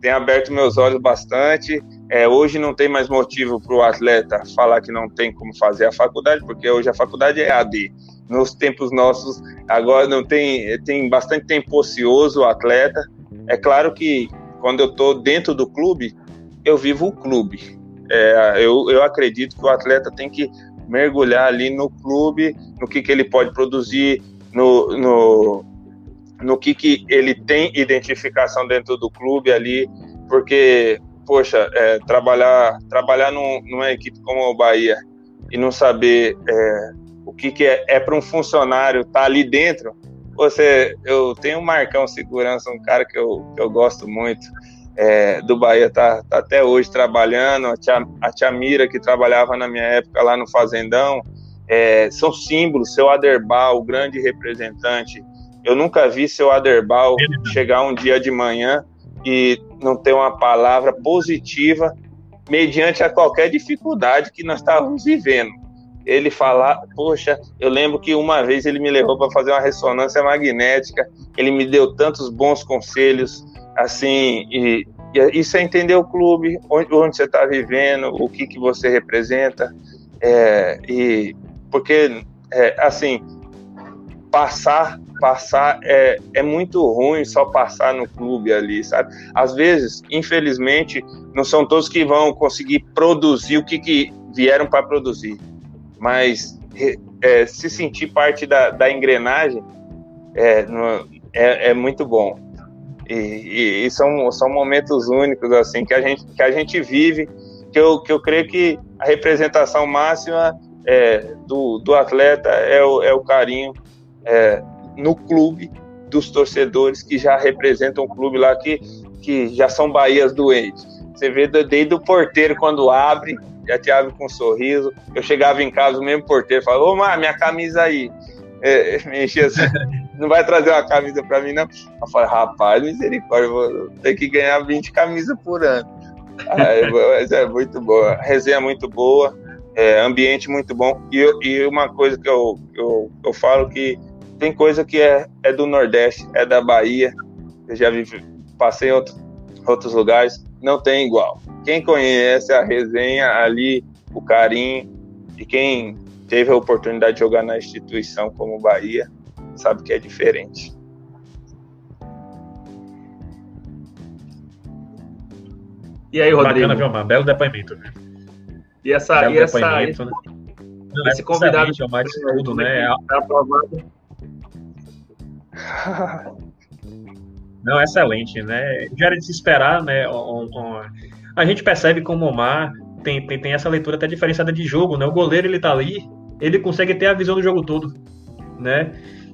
tem aberto meus olhos bastante. É, hoje não tem mais motivo para o atleta falar que não tem como fazer a faculdade, porque hoje a faculdade é AD. Nos tempos nossos, agora não tem, tem bastante tempo ocioso o atleta. É claro que quando eu estou dentro do clube, eu vivo o clube. É, eu, eu acredito que o atleta tem que mergulhar ali no clube, no que, que ele pode produzir, no, no, no que, que ele tem identificação dentro do clube ali, porque, poxa, é, trabalhar, trabalhar num, numa equipe como o Bahia e não saber é, o que, que é, é para um funcionário estar tá ali dentro, você, eu tenho um Marcão Segurança, um cara que eu, que eu gosto muito, é, do Bahia tá, tá, até hoje trabalhando, a tia, a tia Mira, que trabalhava na minha época lá no Fazendão, é, são símbolos, seu Aderbal, o grande representante. Eu nunca vi seu Aderbal chegar um dia de manhã e não ter uma palavra positiva mediante a qualquer dificuldade que nós estávamos vivendo. Ele falar, poxa, eu lembro que uma vez ele me levou para fazer uma ressonância magnética, ele me deu tantos bons conselhos, assim, e e isso é entender o clube, onde, onde você está vivendo, o que, que você representa. É, e porque, é, assim, passar passar é, é muito ruim só passar no clube ali, sabe? Às vezes, infelizmente, não são todos que vão conseguir produzir o que, que vieram para produzir, mas é, se sentir parte da, da engrenagem é, é, é, muito bom. E, e, e, são, são momentos únicos assim que a gente, que a gente vive, que eu, que eu creio que a representação máxima é, do, do atleta é o, é o carinho é, no clube dos torcedores que já representam o clube lá, que, que já são Bahias doentes. Você vê desde o porteiro quando abre, já te abre com um sorriso. Eu chegava em casa, o mesmo porteiro falava, ô, Mar, minha camisa aí. É, me enchia assim, não vai trazer uma camisa para mim, não? Eu falei, rapaz, misericórdia, vou ter que ganhar 20 camisas por ano. Mas é muito boa, resenha muito boa, é, ambiente muito bom. E, e uma coisa que eu, eu, eu falo que tem coisa que é, é do Nordeste, é da Bahia. Eu já passei em outro, outros lugares, não tem igual. Quem conhece a resenha ali, o carinho, e quem teve a oportunidade de jogar na instituição como Bahia, sabe que é diferente. E aí, Rodrigo? Bacana, viu? Belo depoimento, né? E essa, Belo e essa, esse, né? esse convidado de Omar, tudo, né? É aprovado Não, excelente, né? Já era de se esperar, né? A gente percebe como o Omar tem, tem, tem, essa leitura até diferenciada de jogo, né? O goleiro, ele tá ali, ele consegue ter a visão do jogo todo, né?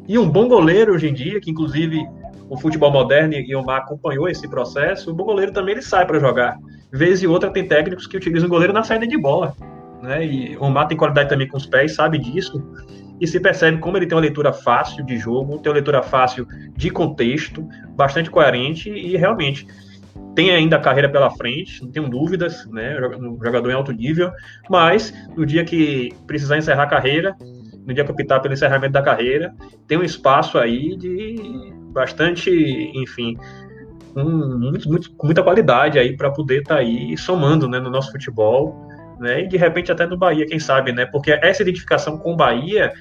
E um bom goleiro hoje em dia, que inclusive o futebol moderno e o Omar acompanhou esse processo, o bom goleiro também ele sai para jogar. Vez e outra tem técnicos que utilizam o goleiro na saída de bola, né? E o Omar tem qualidade também com os pés, sabe disso e se percebe como ele tem uma leitura fácil de jogo, tem uma leitura fácil de contexto, bastante coerente e realmente tem ainda a carreira pela frente, não tenho dúvidas, né? Um jogador em alto nível, mas no dia que precisar encerrar a carreira, no dia que optar pelo encerramento da carreira, tem um espaço aí de bastante, enfim, com, muito, muito, muita qualidade aí para poder estar tá aí somando né, no nosso futebol né? E de repente até no Bahia, quem sabe, né? Porque essa identificação com o Bahia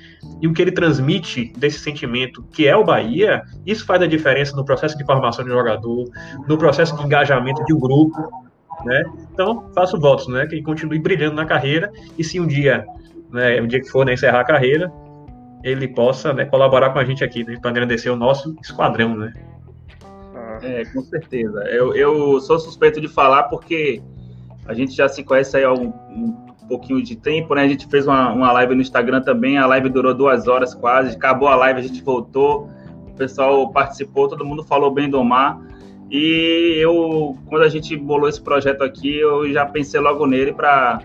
e o que ele transmite desse sentimento que é o Bahia, isso faz a diferença no processo de formação de jogador, no processo de engajamento de um grupo, né? Então, faço votos, né? Que ele continue brilhando na carreira e se um dia, né, um dia que for né, encerrar a carreira, ele possa né, colaborar com a gente aqui, né, para agradecer o nosso esquadrão, né? É, com certeza. Eu, eu sou suspeito de falar porque a gente já se conhece aí há um, um pouquinho de tempo, né? A gente fez uma, uma live no Instagram também, a live durou duas horas quase, acabou a live, a gente voltou, o pessoal participou, todo mundo falou bem do Omar. E eu, quando a gente bolou esse projeto aqui, eu já pensei logo nele para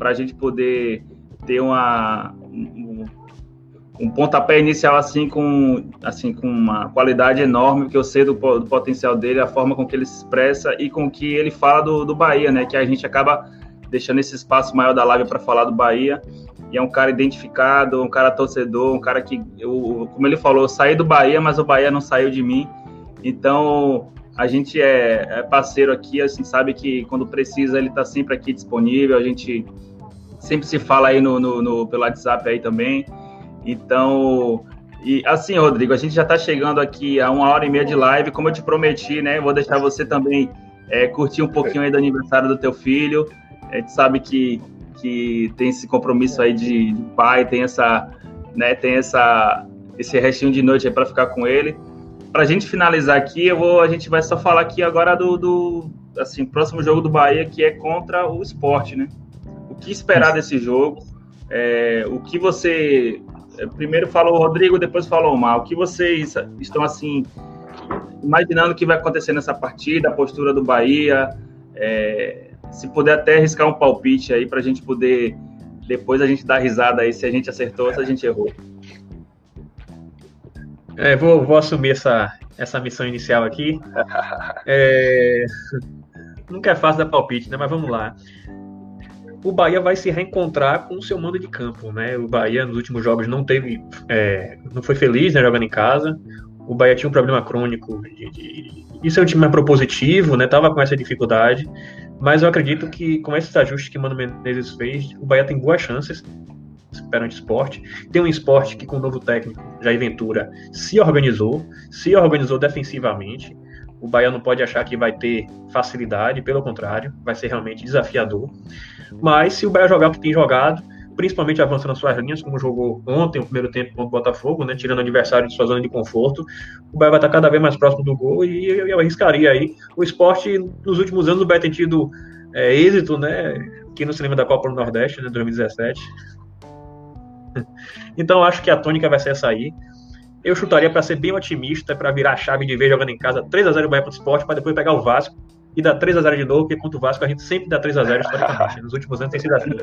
a gente poder ter uma, um pontapé inicial assim com assim com uma qualidade enorme que eu sei do, do, potencial dele, a forma com que ele se expressa e com que ele fala do, do Bahia, né? Que a gente acaba deixando esse espaço maior da live para falar do Bahia. E é um cara identificado, um cara torcedor, um cara que, eu, como ele falou, eu saí do Bahia, mas o Bahia não saiu de mim. Então a gente é, é parceiro aqui, assim, sabe que quando precisa ele está sempre aqui disponível. A gente sempre se fala aí no, no, no pelo WhatsApp aí também. Então, e assim, Rodrigo, a gente já está chegando aqui a uma hora e meia de live, como eu te prometi, né? Vou deixar você também é, curtir um pouquinho aí do aniversário do teu filho. A gente sabe que, que tem esse compromisso aí de, de pai, tem essa, né? Tem essa esse restinho de noite aí para ficar com ele. Para a gente finalizar aqui, eu vou, a gente vai só falar aqui agora do, do assim próximo jogo do Bahia que é contra o Esporte, né? O que esperar desse jogo? É, o que você primeiro falou o Rodrigo, depois falou o Mal. O que vocês estão assim imaginando que vai acontecer nessa partida, a postura do Bahia? É, se puder até arriscar um palpite aí para a gente poder depois a gente dar risada aí se a gente acertou ou se a gente errou. É, vou, vou assumir essa, essa missão inicial aqui. É, nunca é fácil dar palpite, né? Mas vamos lá o Bahia vai se reencontrar com o seu mando de campo, né? O Bahia nos últimos jogos não teve, é, não foi feliz, né, jogando em casa. O Bahia tinha um problema crônico. De, de... Isso é um time mais propositivo, né? Tava com essa dificuldade. Mas eu acredito que com esses ajustes que Mano Menezes fez, o Bahia tem boas chances perante esporte. Tem um esporte que, com o novo técnico, Jair Ventura, se organizou, se organizou defensivamente. O Bahia não pode achar que vai ter facilidade, pelo contrário, vai ser realmente desafiador. Mas se o Bahia jogar o que tem jogado, principalmente avançando suas linhas, como jogou ontem, o primeiro tempo contra o Botafogo, né, tirando o adversário de sua zona de conforto, o Bahia vai estar cada vez mais próximo do gol e eu, eu arriscaria aí. O esporte, nos últimos anos, o Bahia tem tido é, êxito, né, aqui no cinema da Copa do Nordeste, né, 2017. Então acho que a tônica vai ser essa aí. Eu chutaria para ser bem otimista, para virar a chave de vez jogando em casa 3 a 0 o Bahia para o esporte, para depois pegar o Vasco e dar 3 a 0 de novo, porque contra o Vasco a gente sempre dá 3 a 0 historicamente. Nos últimos anos tem sido assim.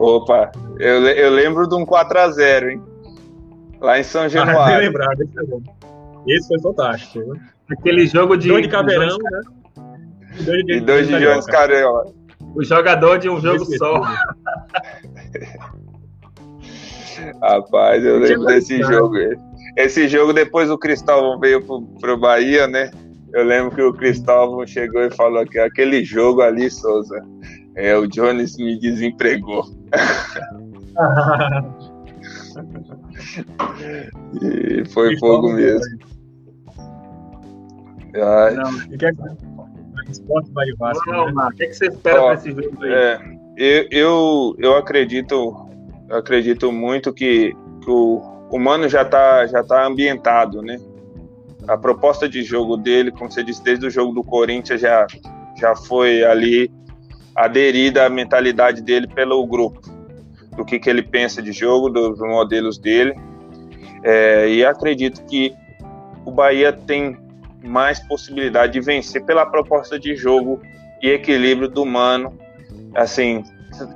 Opa, eu, eu lembro de um 4 a 0 hein? Lá em São ah, Januário. Ah, lembrado, esse, é esse foi fantástico. Né? Aquele jogo de. Dois de caveirão, né? E dois de, e dois de, de Jones Cariola. O jogador de um jogo só. Rapaz, eu lembro desse jogo. Esse jogo, depois o Cristóvão veio pro, pro Bahia, né? Eu lembro que o Cristóvão chegou e falou que aquele jogo ali, Souza, é, o Jones me desempregou. e foi fogo mesmo. Ai. Não, e que é esporte vai Vasco. Não, né? O que, é que você espera para esse jogo aí? É, eu, eu, eu acredito eu acredito muito que, que o, o Mano já está já tá ambientado, né? A proposta de jogo dele, como você disse, desde o jogo do Corinthians já, já foi ali aderida à mentalidade dele pelo grupo, do que, que ele pensa de jogo, dos modelos dele. É, e acredito que o Bahia tem mais possibilidade de vencer pela proposta de jogo e equilíbrio do Mano, assim,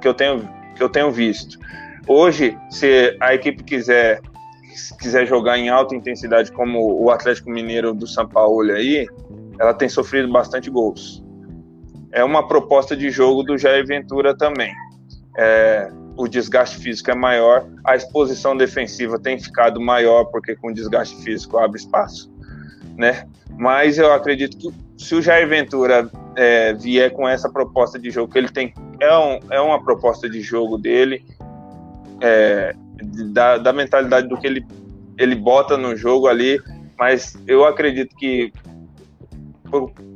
que eu tenho, que eu tenho visto. Hoje, se a equipe quiser quiser jogar em alta intensidade como o Atlético Mineiro do São Paulo aí, ela tem sofrido bastante gols. É uma proposta de jogo do Jair Ventura também. É, o desgaste físico é maior, a exposição defensiva tem ficado maior porque com desgaste físico abre espaço, né? Mas eu acredito que se o Jair Ventura é, vier com essa proposta de jogo que ele tem, é, um, é uma proposta de jogo dele, é, da, da, mentalidade do que ele, ele bota no jogo ali, mas eu acredito que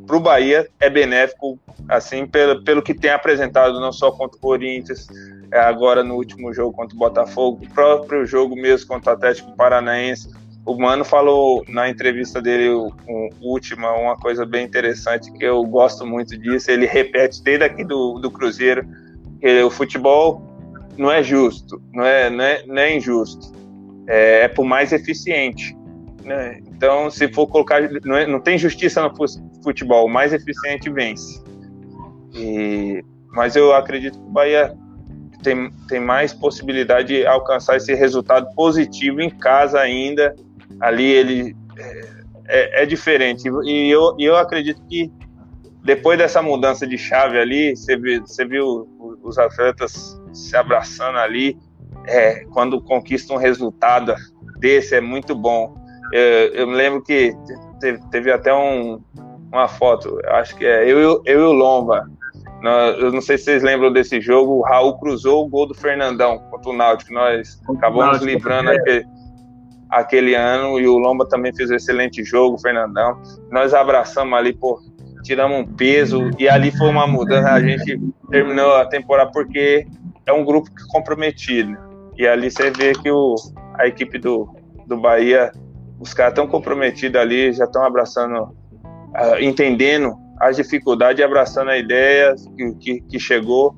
para o Bahia é benéfico, assim, pelo, pelo que tem apresentado, não só contra o Corinthians, é, agora no último jogo contra o Botafogo, o próprio jogo mesmo contra o Atlético Paranaense. O Mano falou na entrevista dele, última, uma coisa bem interessante, que eu gosto muito disso. Ele repete desde aqui do, do Cruzeiro, que o futebol não é justo, não é, não é, não é injusto. É, é por mais eficiente. Né? Então, se for colocar. Não, é, não tem justiça no futebol, o mais eficiente vence. E, mas eu acredito que o Bahia tem, tem mais possibilidade de alcançar esse resultado positivo em casa ainda. Ali ele é, é, é diferente. E eu, eu acredito que depois dessa mudança de chave ali, você viu, você viu os atletas se abraçando ali, é, quando conquista um resultado desse, é muito bom. Eu, eu me lembro que teve, teve até um, uma foto, acho que é eu, eu e o Lomba. Eu não sei se vocês lembram desse jogo. O Raul cruzou o gol do Fernandão contra o Náutico. Nós acabamos livrando é. aquele, aquele ano e o Lomba também fez um excelente jogo, o Fernandão. Nós abraçamos ali, pô, tiramos um peso e ali foi uma mudança. A gente terminou a temporada porque é um grupo comprometido. E ali você vê que o, a equipe do, do Bahia, os caras estão comprometidos ali, já estão abraçando, uh, entendendo as dificuldades abraçando a ideia que, que, que chegou.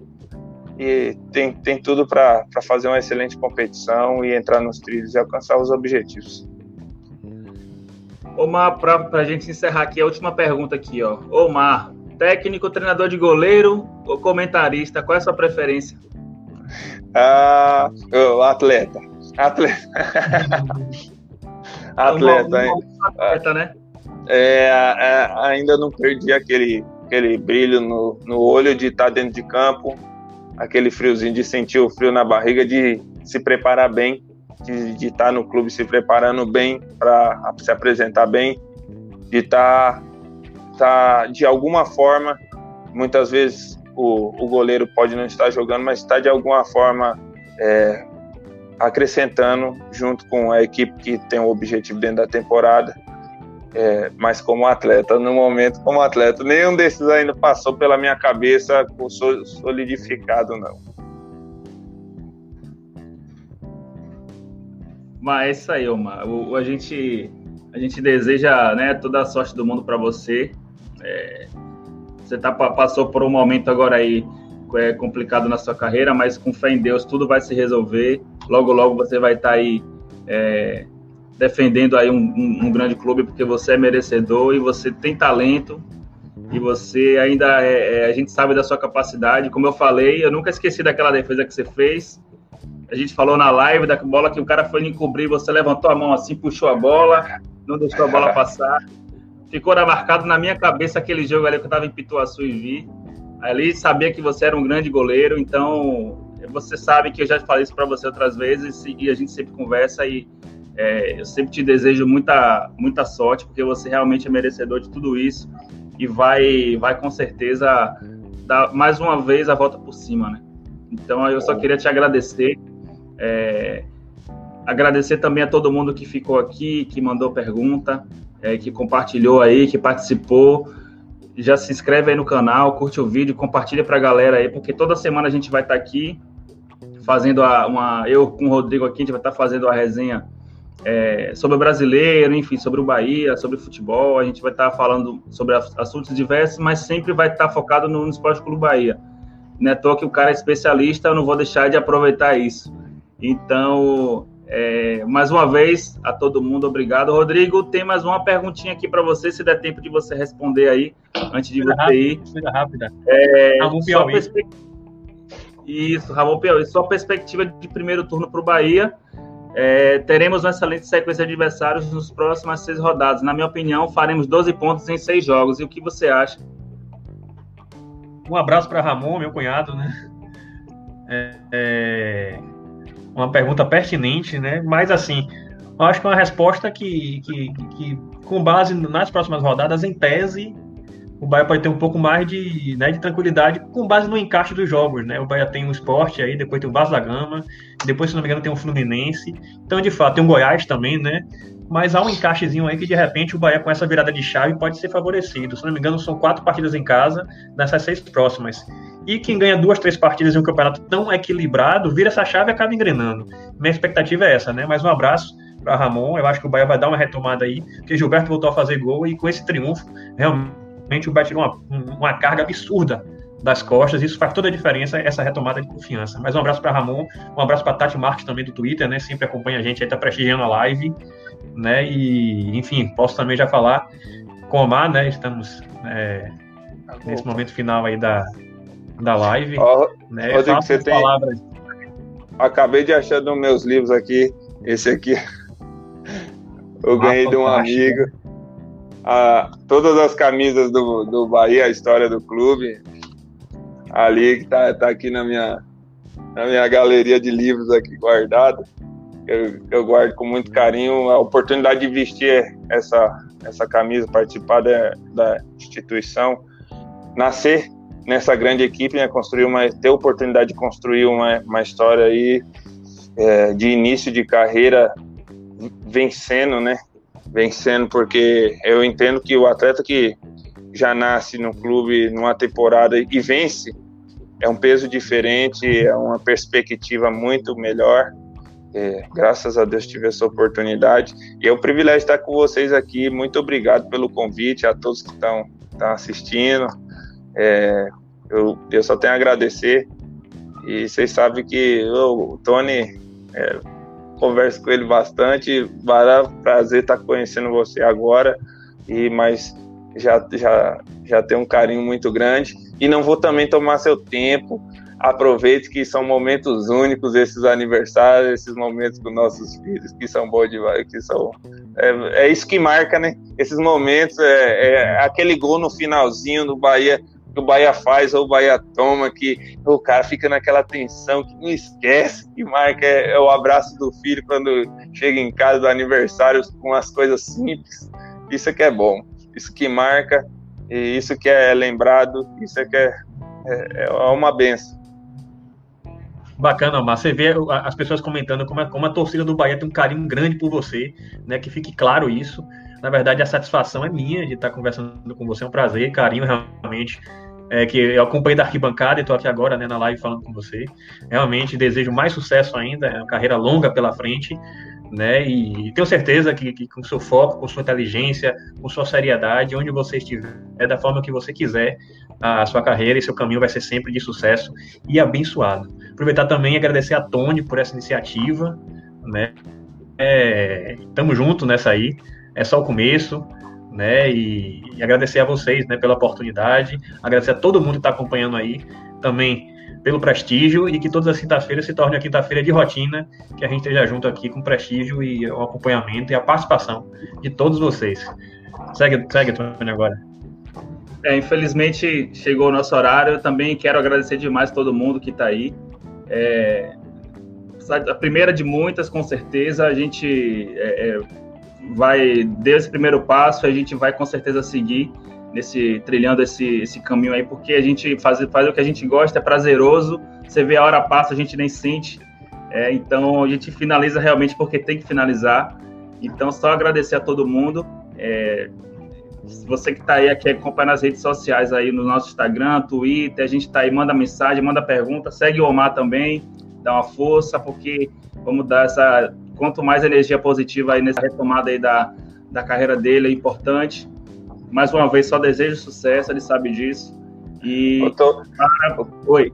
E tem, tem tudo para fazer uma excelente competição e entrar nos trilhos e alcançar os objetivos. Omar, para a gente encerrar aqui, a última pergunta aqui, ó. Omar, técnico, treinador de goleiro ou comentarista, qual é a sua preferência? Ah, o atleta. Atleta. atleta, hein? atleta, né? É, é, ainda não perdi aquele, aquele brilho no, no olho de estar dentro de campo, aquele friozinho de sentir o frio na barriga, de se preparar bem. de estar tá no clube se preparando bem para se apresentar bem, de estar tá, tá, de alguma forma, muitas vezes o, o goleiro pode não estar jogando, mas está de alguma forma é, acrescentando junto com a equipe que tem o objetivo dentro da temporada. É, mas como atleta, no momento como atleta, nenhum desses ainda passou pela minha cabeça solidificado, não. Mas é isso aí, Omar. O, a, gente, a gente deseja né, toda a sorte do mundo para você. É, você tá, passou por um momento agora aí é, complicado na sua carreira, mas com fé em Deus tudo vai se resolver. Logo, logo você vai estar tá aí é, defendendo aí um, um, um, grande clube, porque você é merecedor e você tem talento e você ainda é, é, a gente sabe da sua capacidade. Como eu falei, eu nunca esqueci daquela defesa que você fez a gente falou na live da bola que o cara foi encobrir, você levantou a mão assim, puxou a bola, não deixou a bola passar. Ficou marcado na minha cabeça aquele jogo ali que eu estava em Pituaçu e vi. Ali sabia que você era um grande goleiro, então você sabe que eu já falei isso para você outras vezes e a gente sempre conversa e é, eu sempre te desejo muita, muita sorte, porque você realmente é merecedor de tudo isso e vai, vai com certeza dar mais uma vez a volta por cima, né? Então eu só queria te agradecer é, agradecer também a todo mundo que ficou aqui, que mandou pergunta, é, que compartilhou aí, que participou. Já se inscreve aí no canal, curte o vídeo, compartilha para a galera aí, porque toda semana a gente vai estar tá aqui fazendo a, uma. Eu com o Rodrigo aqui, a gente vai estar tá fazendo a resenha é, sobre o brasileiro, enfim, sobre o Bahia, sobre futebol. A gente vai estar tá falando sobre assuntos diversos, mas sempre vai estar tá focado no, no Esporte Clube Bahia. Não é que o cara é especialista, eu não vou deixar de aproveitar isso. Então, é, mais uma vez, a todo mundo, obrigado. Rodrigo, tem mais uma perguntinha aqui para você, se der tempo de você responder aí, antes de você ir. Rápida. É, Ramon Piauí. Perspe... Isso, Ramon Piauí. Só perspectiva de primeiro turno para o Bahia. É, teremos uma excelente sequência de adversários nos próximos seis rodadas. Na minha opinião, faremos 12 pontos em seis jogos. E o que você acha? Um abraço para Ramon, meu cunhado, né? É, é uma pergunta pertinente, né? Mas assim, eu acho que é uma resposta que, que, que, com base nas próximas rodadas, em tese, o Bahia pode ter um pouco mais de, né, de tranquilidade com base no encaixe dos jogos, né? O Bahia tem um esporte aí, depois tem o Vasco da Gama, depois, se não me engano, tem o Fluminense. Então, de fato, tem o Goiás também, né? Mas há um encaixezinho aí que, de repente, o Bahia, com essa virada de chave, pode ser favorecido. Se não me engano, são quatro partidas em casa nessas seis próximas. E quem ganha duas, três partidas em um campeonato tão equilibrado, vira essa chave e acaba engrenando. Minha expectativa é essa, né? Mais um abraço para Ramon. Eu acho que o Bahia vai dar uma retomada aí, porque Gilberto voltou a fazer gol e com esse triunfo, realmente o Bahia tirou uma, uma carga absurda das costas, isso faz toda a diferença, essa retomada de confiança. Mais um abraço para Ramon, um abraço para Tati Marques também do Twitter, né? Sempre acompanha a gente aí, tá prestigiando a live, né? E, enfim, posso também já falar com o Omar, né? Estamos é, nesse momento final aí da, da live. Ó, né? Rodrigo, você tem. Palavras. Acabei de achar nos meus livros aqui, esse aqui. Eu ah, ganhei de um amigo. Ah, todas as camisas do, do Bahia, a história do clube. Ali que tá, tá aqui na minha, na minha galeria de livros aqui guardado. Eu, eu guardo com muito carinho a oportunidade de vestir essa, essa camisa, participar da, da instituição, nascer nessa grande equipe, né, construir uma, ter a oportunidade de construir uma, uma história aí é, de início de carreira vencendo, né? Vencendo, porque eu entendo que o atleta que já nasce no clube numa temporada e vence é um peso diferente, é uma perspectiva muito melhor. É, graças a Deus tive essa oportunidade e é um privilégio estar com vocês aqui. Muito obrigado pelo convite a todos que estão assistindo. É, eu, eu só tenho a agradecer. E vocês sabem que eu, o Tony, é, converso com ele bastante. Vai prazer estar conhecendo você agora. E mas já já já tem um carinho muito grande e não vou também tomar seu tempo. Aproveite que são momentos únicos esses aniversários, esses momentos com nossos filhos que são bons demais, que são é, é isso que marca, né? Esses momentos é, é aquele gol no finalzinho do Bahia que o Bahia faz ou o Bahia toma, que o cara fica naquela tensão, que não esquece, que marca é, é o abraço do filho quando chega em casa do aniversário com as coisas simples. Isso é que é bom, isso que marca, e isso que é lembrado, isso é que é, é, é uma benção. Bacana, Omar. Você vê as pessoas comentando como a, como a torcida do Bahia tem um carinho grande por você, né? Que fique claro isso. Na verdade, a satisfação é minha de estar conversando com você. É um prazer, carinho realmente. É, que eu acompanhei da arquibancada e estou aqui agora né, na live falando com você. Realmente desejo mais sucesso ainda, é uma carreira longa pela frente, né? E, e tenho certeza que, que, com seu foco, com sua inteligência, com sua seriedade, onde você estiver, é da forma que você quiser, a sua carreira e seu caminho vai ser sempre de sucesso e abençoado. Aproveitar também e agradecer a Tony por essa iniciativa, né? É, tamo junto nessa aí, é só o começo, né? E, e, agradecer a vocês, né, pela oportunidade, agradecer a todo mundo que está acompanhando aí, também pelo prestígio e que todas as quintas-feiras se torne a quinta-feira de rotina, que a gente esteja junto aqui com prestígio e o acompanhamento e a participação de todos vocês. Segue, segue, Tony, agora. É, infelizmente chegou o nosso horário. Eu também quero agradecer demais todo mundo que está aí. É, a primeira de muitas, com certeza. A gente é, é, vai deu esse primeiro passo, a gente vai com certeza seguir nesse trilhando esse, esse caminho aí, porque a gente faz, faz o que a gente gosta, é prazeroso. Você vê a hora passa, a gente nem sente. É, então a gente finaliza realmente porque tem que finalizar. Então só agradecer a todo mundo. É, você que está aí aqui acompanha nas redes sociais aí no nosso Instagram, Twitter, a gente está aí, manda mensagem, manda pergunta, segue o Omar também, dá uma força, porque vamos dar essa. Quanto mais energia positiva aí nessa retomada aí da, da carreira dele é importante. Mais uma vez, só desejo sucesso, ele sabe disso. E. Tô... Para... Oi.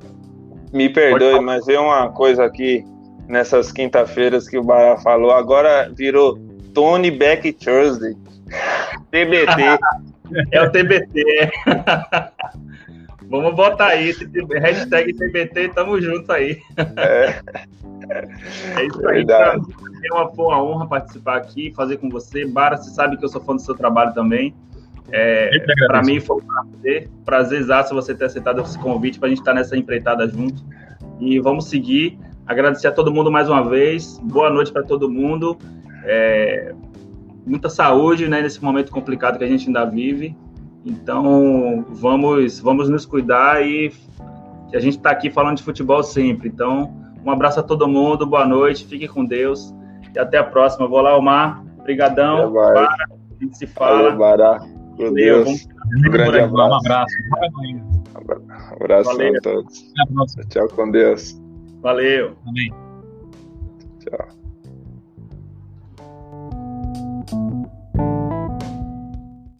Me perdoe, mas é uma coisa aqui nessas quinta-feiras que o Bahia falou, agora virou Tony Beck Thursday. TBT. é o TBT. Vamos botar aí, hashtag TBT, tamo junto aí. É, é isso aí. Verdade. É uma, uma honra participar aqui, fazer com você. Bara, você sabe que eu sou fã do seu trabalho também. É, para mim foi um prazer, prazerzaço você ter aceitado esse convite para a gente estar nessa empreitada junto. E vamos seguir. Agradecer a todo mundo mais uma vez. Boa noite para todo mundo. É, muita saúde, né, nesse momento complicado que a gente ainda vive. Então, vamos, vamos nos cuidar e a gente está aqui falando de futebol sempre. Então, um abraço a todo mundo, boa noite, fique com Deus e até a próxima. Vou lá, Omar. Obrigadão. Para, a gente se fala. Valeu, Meu Deus. Um grande abraço. Um abraço. Um abraço Valeu. a todos. Tchau com Deus. Valeu. Amém. Tchau.